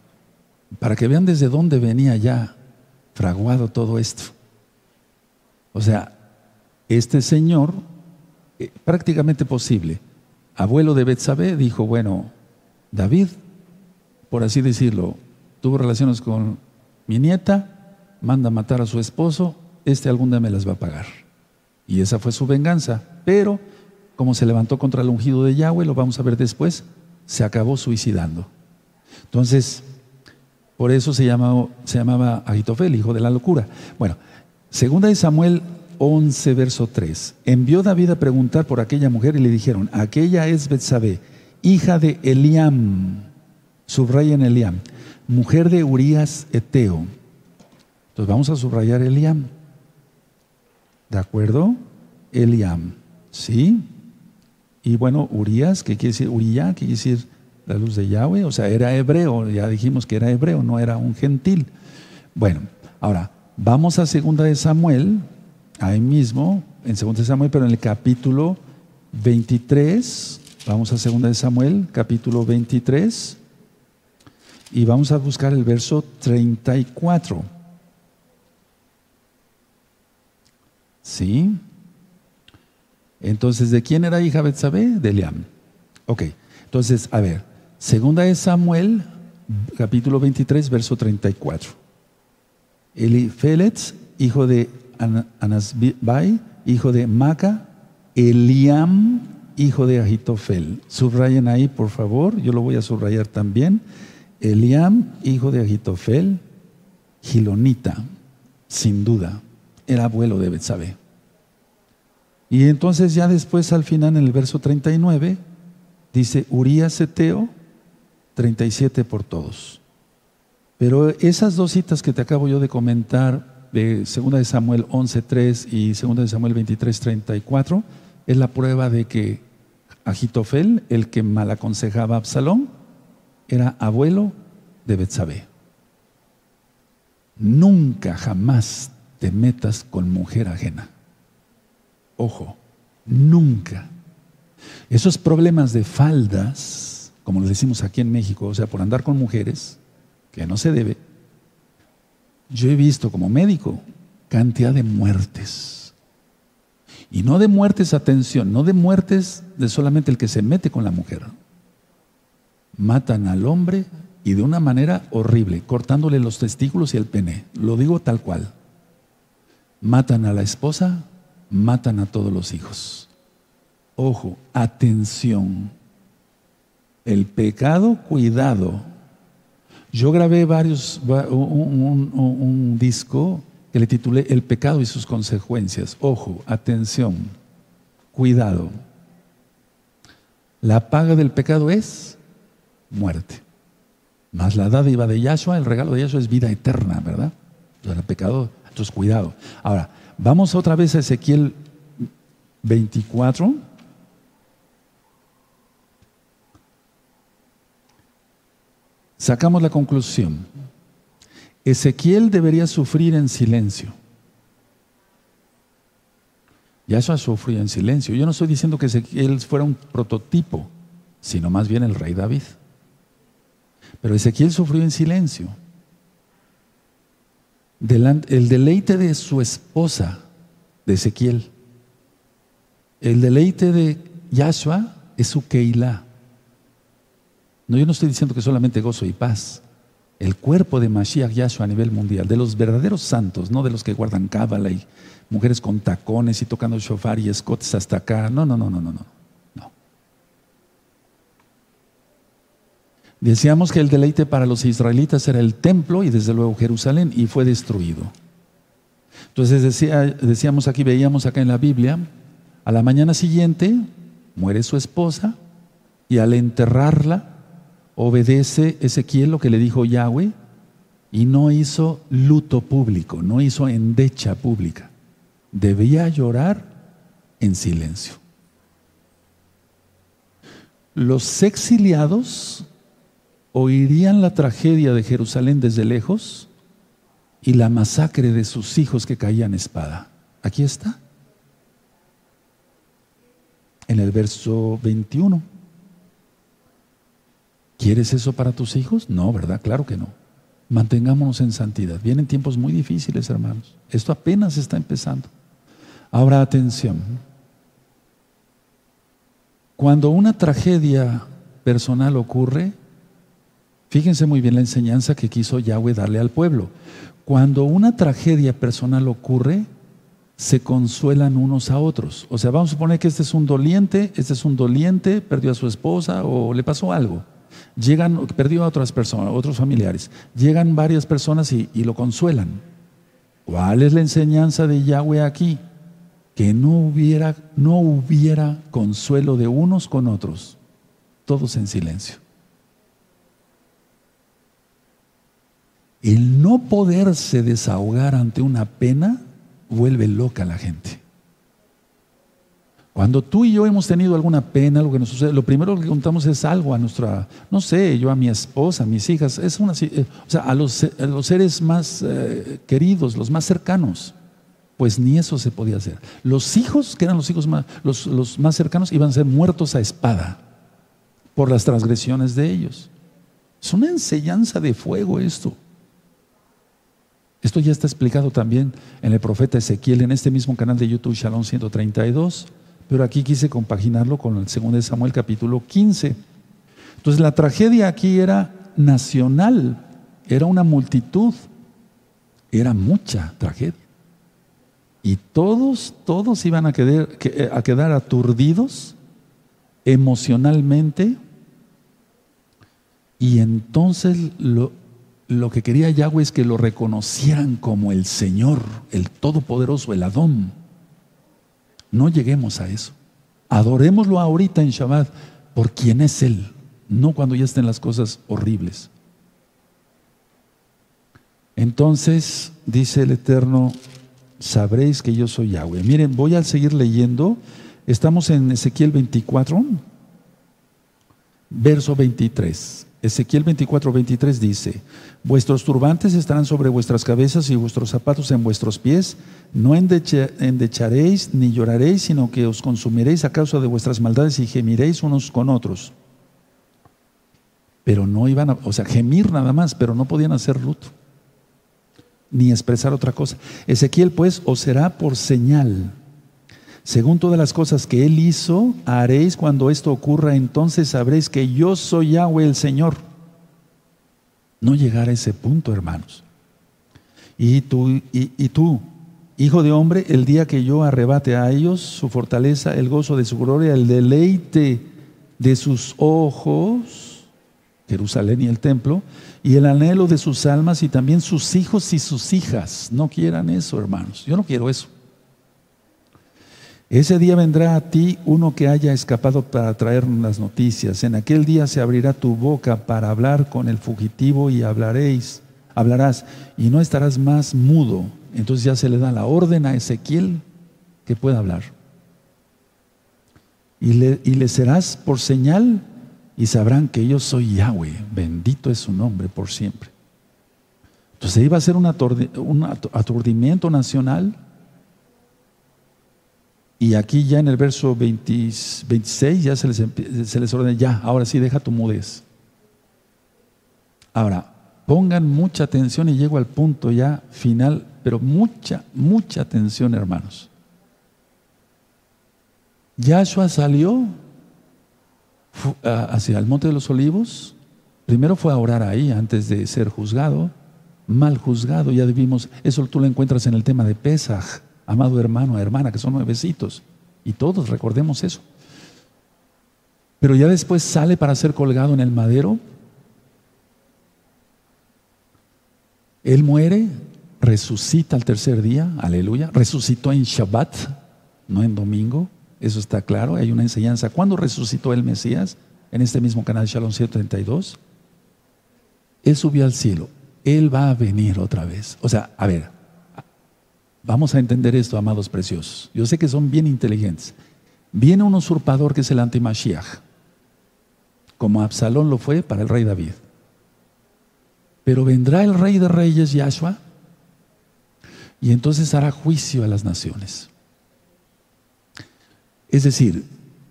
para que vean desde dónde venía ya fraguado todo esto. O sea, este señor, eh, prácticamente posible, abuelo de Betsabé, dijo, bueno, David, por así decirlo, tuvo relaciones con mi nieta, manda matar a su esposo, este algún día me las va a pagar. Y esa fue su venganza. Pero, como se levantó contra el ungido de Yahweh, lo vamos a ver después, se acabó suicidando. Entonces, por eso se, llamaba, se llamaba Agitofel, hijo de la locura. Bueno, segunda de Samuel 11, verso 3. Envió David a preguntar por aquella mujer y le dijeron, aquella es Betsabé, hija de Eliam, subrayen Eliam, mujer de Urias Eteo. Entonces vamos a subrayar Eliam. ¿De acuerdo? Eliam, ¿sí? Y bueno, Urias, ¿qué quiere decir? Uriah, ¿qué quiere decir? La luz de Yahweh, o sea, era hebreo, ya dijimos que era hebreo, no era un gentil. Bueno, ahora, vamos a segunda de Samuel, ahí mismo, en 2 Samuel, pero en el capítulo 23, vamos a 2 de Samuel, capítulo 23, y vamos a buscar el verso 34. ¿Sí? Entonces, ¿de quién era hija Betsabé? De Eliam. Ok, entonces, a ver, segunda de Samuel, capítulo 23, verso 34. Elifeletz, hijo de Anasbai, hijo de Maca, Eliam, hijo de Agitofel. Subrayen ahí, por favor, yo lo voy a subrayar también. Eliam, hijo de Agitofel, Gilonita, sin duda, era abuelo de Betsabé. Y entonces ya después al final en el verso 39 dice Urias Eteo 37 por todos. Pero esas dos citas que te acabo yo de comentar de 2 de Samuel 11.3 y 2 de Samuel 23.34 es la prueba de que Agitofel, el que mal aconsejaba a Absalón, era abuelo de Betsabé. Nunca, jamás te metas con mujer ajena. Ojo, nunca. Esos problemas de faldas, como lo decimos aquí en México, o sea, por andar con mujeres, que no se debe, yo he visto como médico cantidad de muertes. Y no de muertes, atención, no de muertes de solamente el que se mete con la mujer. Matan al hombre y de una manera horrible, cortándole los testículos y el pene. Lo digo tal cual. Matan a la esposa, matan a todos los hijos. Ojo, atención. El pecado, cuidado, yo grabé varios, un, disco que le titulé El pecado y sus consecuencias. Ojo, atención, cuidado. La paga del pecado es muerte. Más la dádiva de Yahshua, el regalo de Yahshua es vida eterna, ¿verdad? el pecado, entonces cuidado. Ahora, vamos otra vez a Ezequiel 24. Sacamos la conclusión. Ezequiel debería sufrir en silencio. Yahshua sufrió en silencio. Yo no estoy diciendo que Ezequiel fuera un prototipo, sino más bien el rey David. Pero Ezequiel sufrió en silencio. el deleite de su esposa, de Ezequiel, el deleite de Yahshua es su Keilah. No, yo no estoy diciendo que solamente gozo y paz. El cuerpo de Mashiach Yahshua a nivel mundial, de los verdaderos santos, no de los que guardan cábala y mujeres con tacones y tocando shofar y escotes hasta acá. No, no, no, no, no, no. Decíamos que el deleite para los israelitas era el templo y desde luego Jerusalén y fue destruido. Entonces decía, decíamos aquí, veíamos acá en la Biblia, a la mañana siguiente muere su esposa y al enterrarla obedece Ezequiel lo que le dijo Yahweh y no hizo luto público, no hizo endecha pública. Debía llorar en silencio. Los exiliados oirían la tragedia de Jerusalén desde lejos y la masacre de sus hijos que caían espada. Aquí está. En el verso 21. ¿Quieres eso para tus hijos? No, ¿verdad? Claro que no. Mantengámonos en santidad. Vienen tiempos muy difíciles, hermanos. Esto apenas está empezando. Ahora atención. Cuando una tragedia personal ocurre, Fíjense muy bien la enseñanza que quiso Yahweh darle al pueblo. Cuando una tragedia personal ocurre, se consuelan unos a otros. O sea, vamos a suponer que este es un doliente, este es un doliente, perdió a su esposa o le pasó algo. Llegan, perdió a otras personas, otros familiares. Llegan varias personas y, y lo consuelan. ¿Cuál es la enseñanza de Yahweh aquí? Que no hubiera, no hubiera consuelo de unos con otros, todos en silencio. El no poderse desahogar ante una pena vuelve loca a la gente. Cuando tú y yo hemos tenido alguna pena, algo que nos sucede, lo primero que contamos es algo a nuestra, no sé, yo a mi esposa, a mis hijas, es una, eh, o sea, a los, seres más eh, queridos, los más cercanos, pues ni eso se podía hacer. Los hijos, que eran los hijos más, los, los más cercanos, iban a ser muertos a espada por las transgresiones de ellos. Es una enseñanza de fuego esto. Esto ya está explicado también en el profeta Ezequiel, en este mismo canal de YouTube, Shalom 132, pero aquí quise compaginarlo con el 2 de Samuel capítulo 15. Entonces la tragedia aquí era nacional, era una multitud, era mucha tragedia. Y todos, todos iban a quedar, a quedar aturdidos emocionalmente y entonces lo, lo que quería Yahweh es que lo reconocieran como el Señor, el Todopoderoso, el Adón. No lleguemos a eso. Adorémoslo ahorita en Shabbat por quien es Él, no cuando ya estén las cosas horribles. Entonces, dice el Eterno, sabréis que yo soy Yahweh. Miren, voy a seguir leyendo. Estamos en Ezequiel 24, verso 23. Ezequiel 24, 23 dice, vuestros turbantes estarán sobre vuestras cabezas y vuestros zapatos en vuestros pies, no endecharéis ni lloraréis, sino que os consumiréis a causa de vuestras maldades y gemiréis unos con otros. Pero no iban a, o sea, gemir nada más, pero no podían hacer luto, ni expresar otra cosa. Ezequiel pues os será por señal según todas las cosas que Él hizo, haréis cuando esto ocurra, entonces sabréis que yo soy Yahweh el Señor. No llegar a ese punto, hermanos. Y tú, y, tú, hijo de hombre, el día que yo arrebate a ellos su fortaleza, el gozo de su gloria, el deleite de sus ojos, Jerusalén y el templo, y el anhelo de sus almas y también sus hijos y sus hijas. No quieran eso, hermanos. Yo no quiero eso. Ese día vendrá a ti uno que haya escapado para traernos las noticias. En aquel día se abrirá tu boca para hablar con el fugitivo y hablaréis, hablarás y no estarás más mudo. Entonces ya se le da la orden a Ezequiel que pueda hablar. Y le, y le serás por señal y sabrán que yo soy Yahweh. Bendito es su nombre por siempre. Entonces iba a ser un aturdimiento nacional Y aquí ya en el verso 26 ya se les, se les ordena, ya, ahora sí, deja tu mudez. Ahora, pongan mucha atención y llego al punto ya final, pero mucha, mucha atención, hermanos. Yahshua salió hacia el Monte de los Olivos. Primero fue a orar ahí antes de ser juzgado, mal juzgado. Ya vimos, eso tú lo encuentras en el tema de Pesaj, amado hermano, hermana, que son nuevecitos. Y todos recordemos eso. Pero ya después sale para ser colgado en el madero. Él muere, resucita al tercer día, aleluya. Resucitó en Shabbat, no en domingo. Eso está claro, hay una enseñanza. ¿Cuándo resucitó el Mesías? En este mismo canal Shalom 132. Él subió al cielo. Él va a venir otra vez. O sea, a ver, vamos a entender esto, amados preciosos. Yo sé que son bien inteligentes. Viene un usurpador que es el antimashiach, como Absalón lo fue para el rey David. Pero vendrá el rey de reyes, Yahshua, y entonces hará juicio a las naciones. Es decir,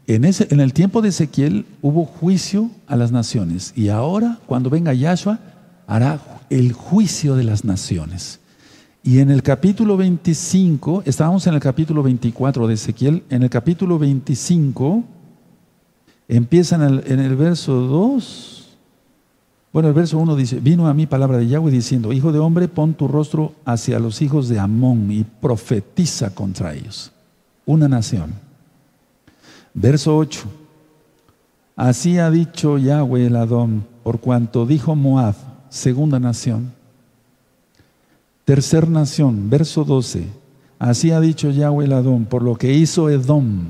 en, ese, en el tiempo de Ezequiel hubo juicio a las naciones y ahora, cuando venga Yahshua, hará el juicio de las naciones. Y en el capítulo 25, estábamos en el capítulo 24 de Ezequiel, en el capítulo 25, empieza en el, en el verso 2, bueno, el verso 1 dice, vino a mí palabra de Yahweh diciendo, hijo de hombre, pon tu rostro hacia los hijos de Amón y profetiza contra ellos. Una nación. Verso 8. Así ha dicho Yahweh el Adón, por cuanto dijo Moab, segunda nación. Tercer nación, verso 12. Así ha dicho Yahweh el Adón, por lo que hizo Edom.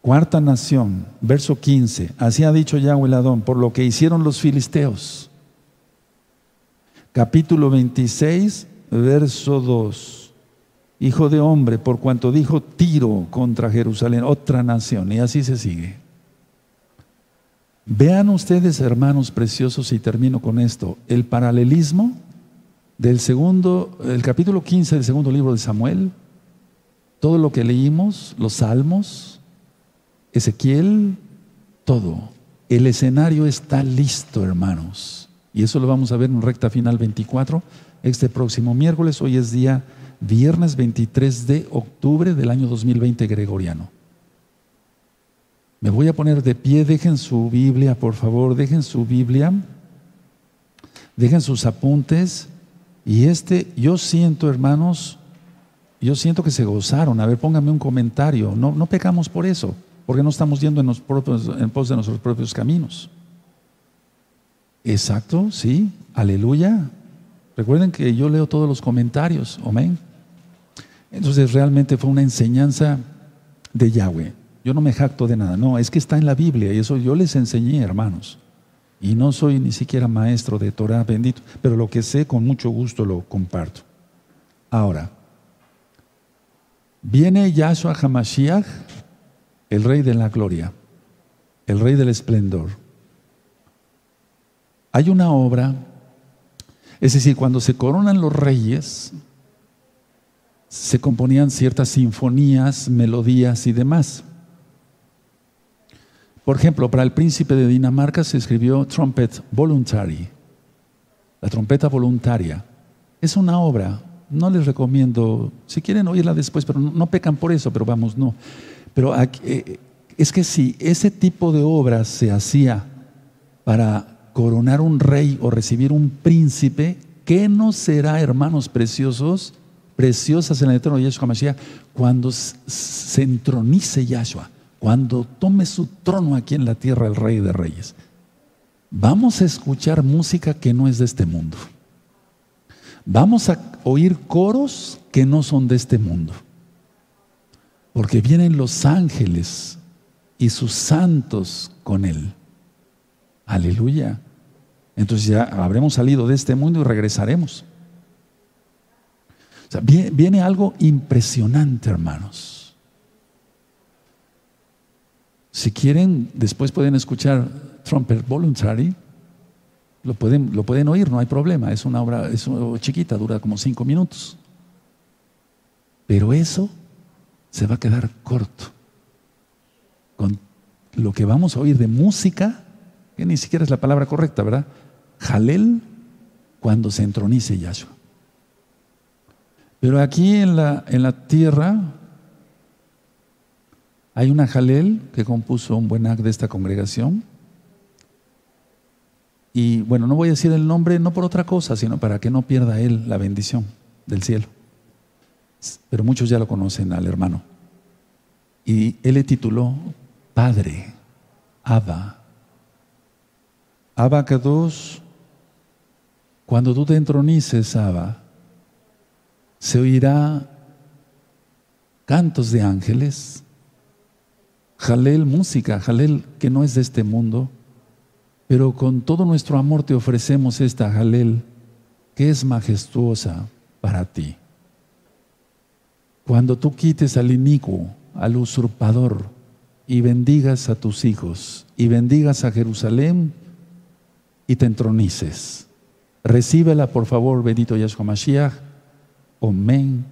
Cuarta nación, verso 15. Así ha dicho Yahweh el Adón, por lo que hicieron los filisteos. Capítulo 26, verso 2 hijo de hombre, por cuanto dijo Tiro contra Jerusalén, otra nación, y así se sigue. Vean ustedes, hermanos preciosos, y termino con esto, el paralelismo del segundo, el capítulo 15 del segundo libro de Samuel, todo lo que leímos, los salmos, Ezequiel, todo. El escenario está listo, hermanos. Y eso lo vamos a ver en recta final 24, este próximo miércoles. Hoy es día viernes 23 de octubre del año 2020 gregoriano. Me voy a poner de pie, dejen su Biblia, por favor, dejen su Biblia, dejen sus apuntes. Y este, yo siento, hermanos, yo siento que se gozaron. A ver, pónganme un comentario. No, no pecamos por eso, porque no estamos yendo en, en pos de nuestros propios caminos. Exacto, sí, aleluya. Recuerden que yo leo todos los comentarios, amén. Entonces realmente fue una enseñanza de Yahweh. Yo no me jacto de nada, no, es que está en la Biblia y eso yo les enseñé, hermanos. Y no soy ni siquiera maestro de Torah, bendito, pero lo que sé con mucho gusto lo comparto. Ahora, viene Yahshua Hamashiach, el rey de la gloria, el rey del esplendor. Hay una obra, es decir, cuando se coronan los reyes, se componían ciertas sinfonías, melodías y demás. Por ejemplo, para el príncipe de Dinamarca se escribió Trumpet Voluntary, la trompeta voluntaria. Es una obra, no les recomiendo, si quieren oírla después, pero no, pecan por eso, pero vamos, no. Pero eh, es que si ese tipo de obras se hacía para coronar un rey o recibir un príncipe, ¿qué no será, hermanos preciosos? preciosas en el eterno Yahshua Mashiach cuando se entronice Yahshua, cuando tome su trono aquí en la tierra el Rey de Reyes. Vamos a escuchar música que no es de este mundo. Vamos a oír coros que no son de este mundo. Porque vienen los ángeles y sus santos con él. Aleluya. Entonces ya habremos salido de este mundo y regresaremos viene, algo impresionante, hermanos. Si quieren, después pueden escuchar Trumpet Voluntary. Lo pueden, lo pueden oír, no hay problema. Es una obra es chiquita, dura como cinco minutos. Pero eso se va a quedar corto con lo que vamos a oír de música, que ni siquiera es la palabra correcta, ¿verdad? Jalel cuando se entronice Yahshua. Pero aquí en la, en la tierra hay una Jalel que compuso un buen acto de esta congregación. Y bueno, no voy a decir el nombre no por otra cosa, sino para que no pierda él la bendición del cielo. Pero muchos ya lo conocen al hermano. Y él le tituló Padre, Abba. Abba Kadosh, cuando tú te entronices, Abba, se oirá cantos de ángeles, Jalel música, Jalel que no es de este mundo, pero con todo nuestro amor te ofrecemos esta Jalel que es majestuosa para ti. Cuando tú quites al inicuo, al usurpador, y bendigas a tus hijos, y bendigas a Jerusalén, y te entronices. Recíbela, por favor, bendito Yahshua Mashiach. Omen,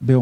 ve.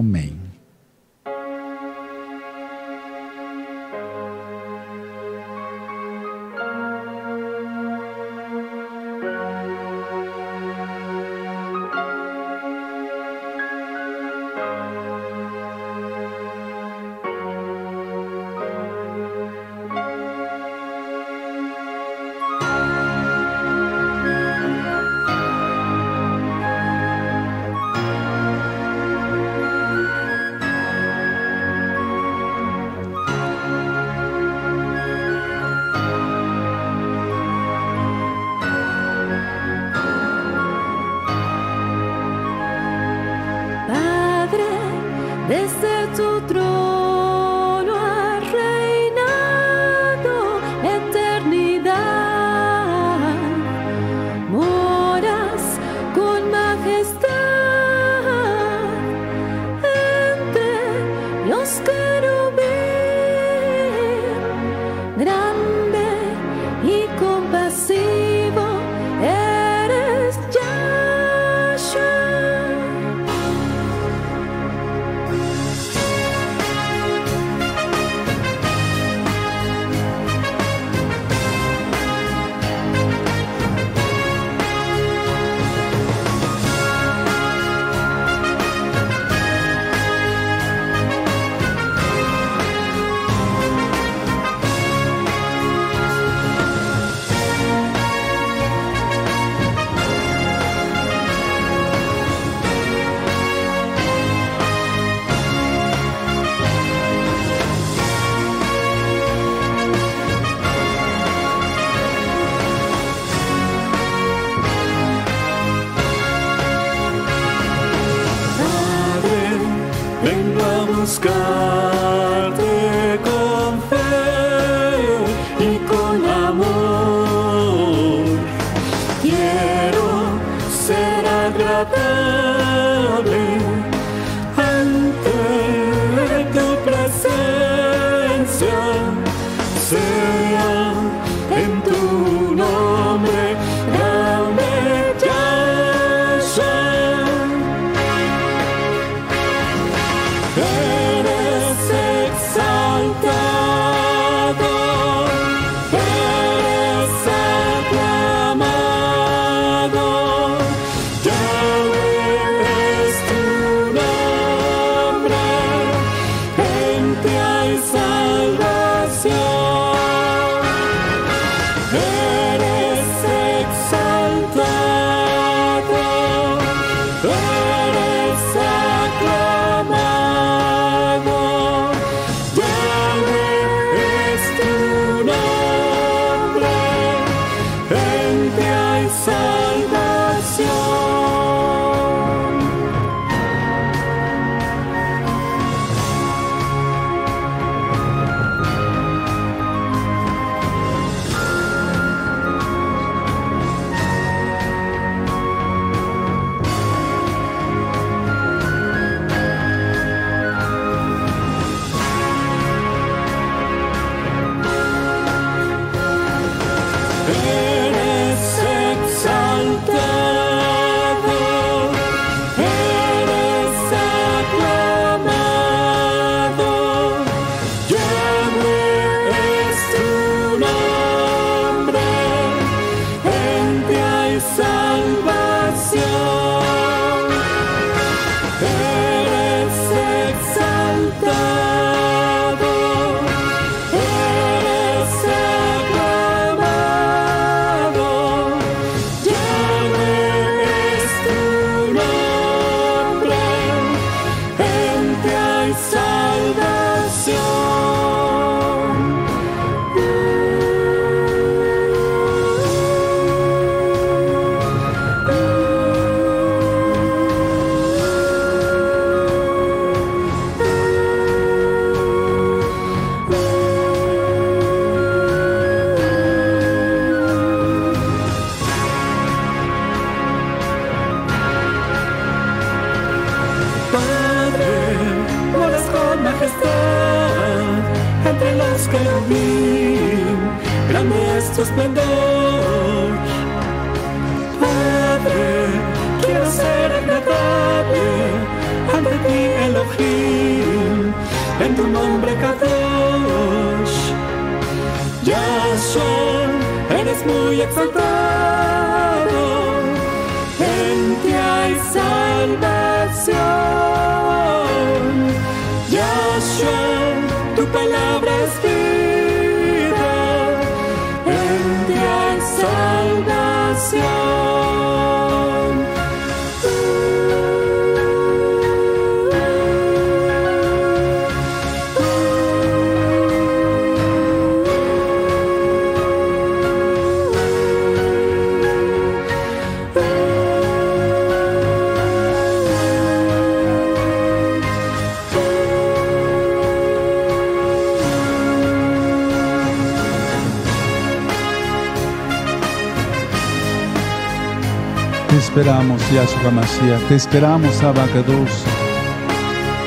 Esperamos, Yahshua Mashiach. Te esperamos, Abacados.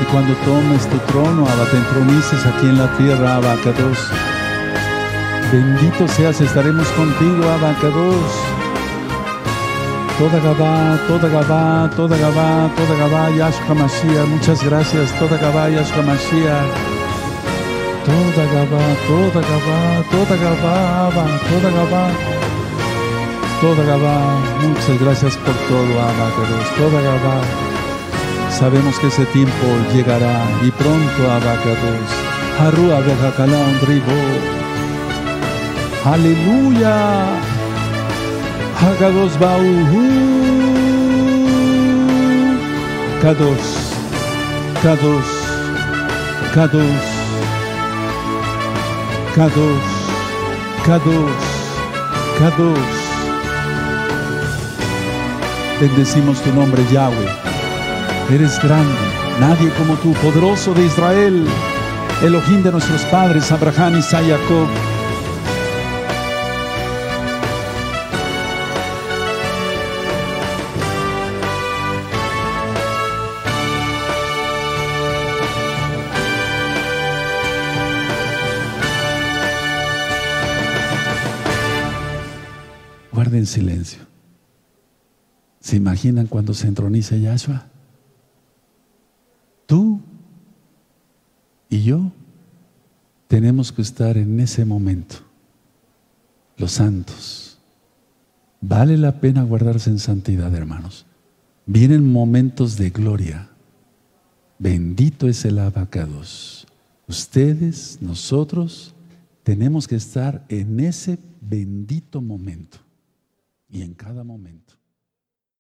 Y cuando tomes tu trono, Abba, te entronices aquí en la tierra, Abacados. Bendito seas, estaremos contigo, Abacados. Toda Gabá, toda Gabá, toda Gabá, toda Gabá, Yahshua Mashiach. Muchas gracias, toda Gabá, Yahshua Mashiach. Toda Gabá, toda Gabá, toda Gabá, toda Gabá. Toda Gabá, muchas gracias por todo, Abacados. Toda Gabá, sabemos que ese tiempo llegará y pronto, Abacados. Haru Abejakalán Ribo. Aleluya. Hagados Bauhu. Kados, Kados, Kados, Kados, Kados, Kados. Bendecimos tu nombre, Yahweh. Eres grande, nadie como tú, poderoso de Israel, Elohim de nuestros padres, Abraham, Isaac, Jacob. Imaginan cuando se entronice Yahshua? Tú y yo tenemos que estar en ese momento, los santos. Vale la pena guardarse en santidad, hermanos. Vienen momentos de gloria. Bendito es el abacados. Ustedes, nosotros, tenemos que estar en ese bendito momento y en cada momento.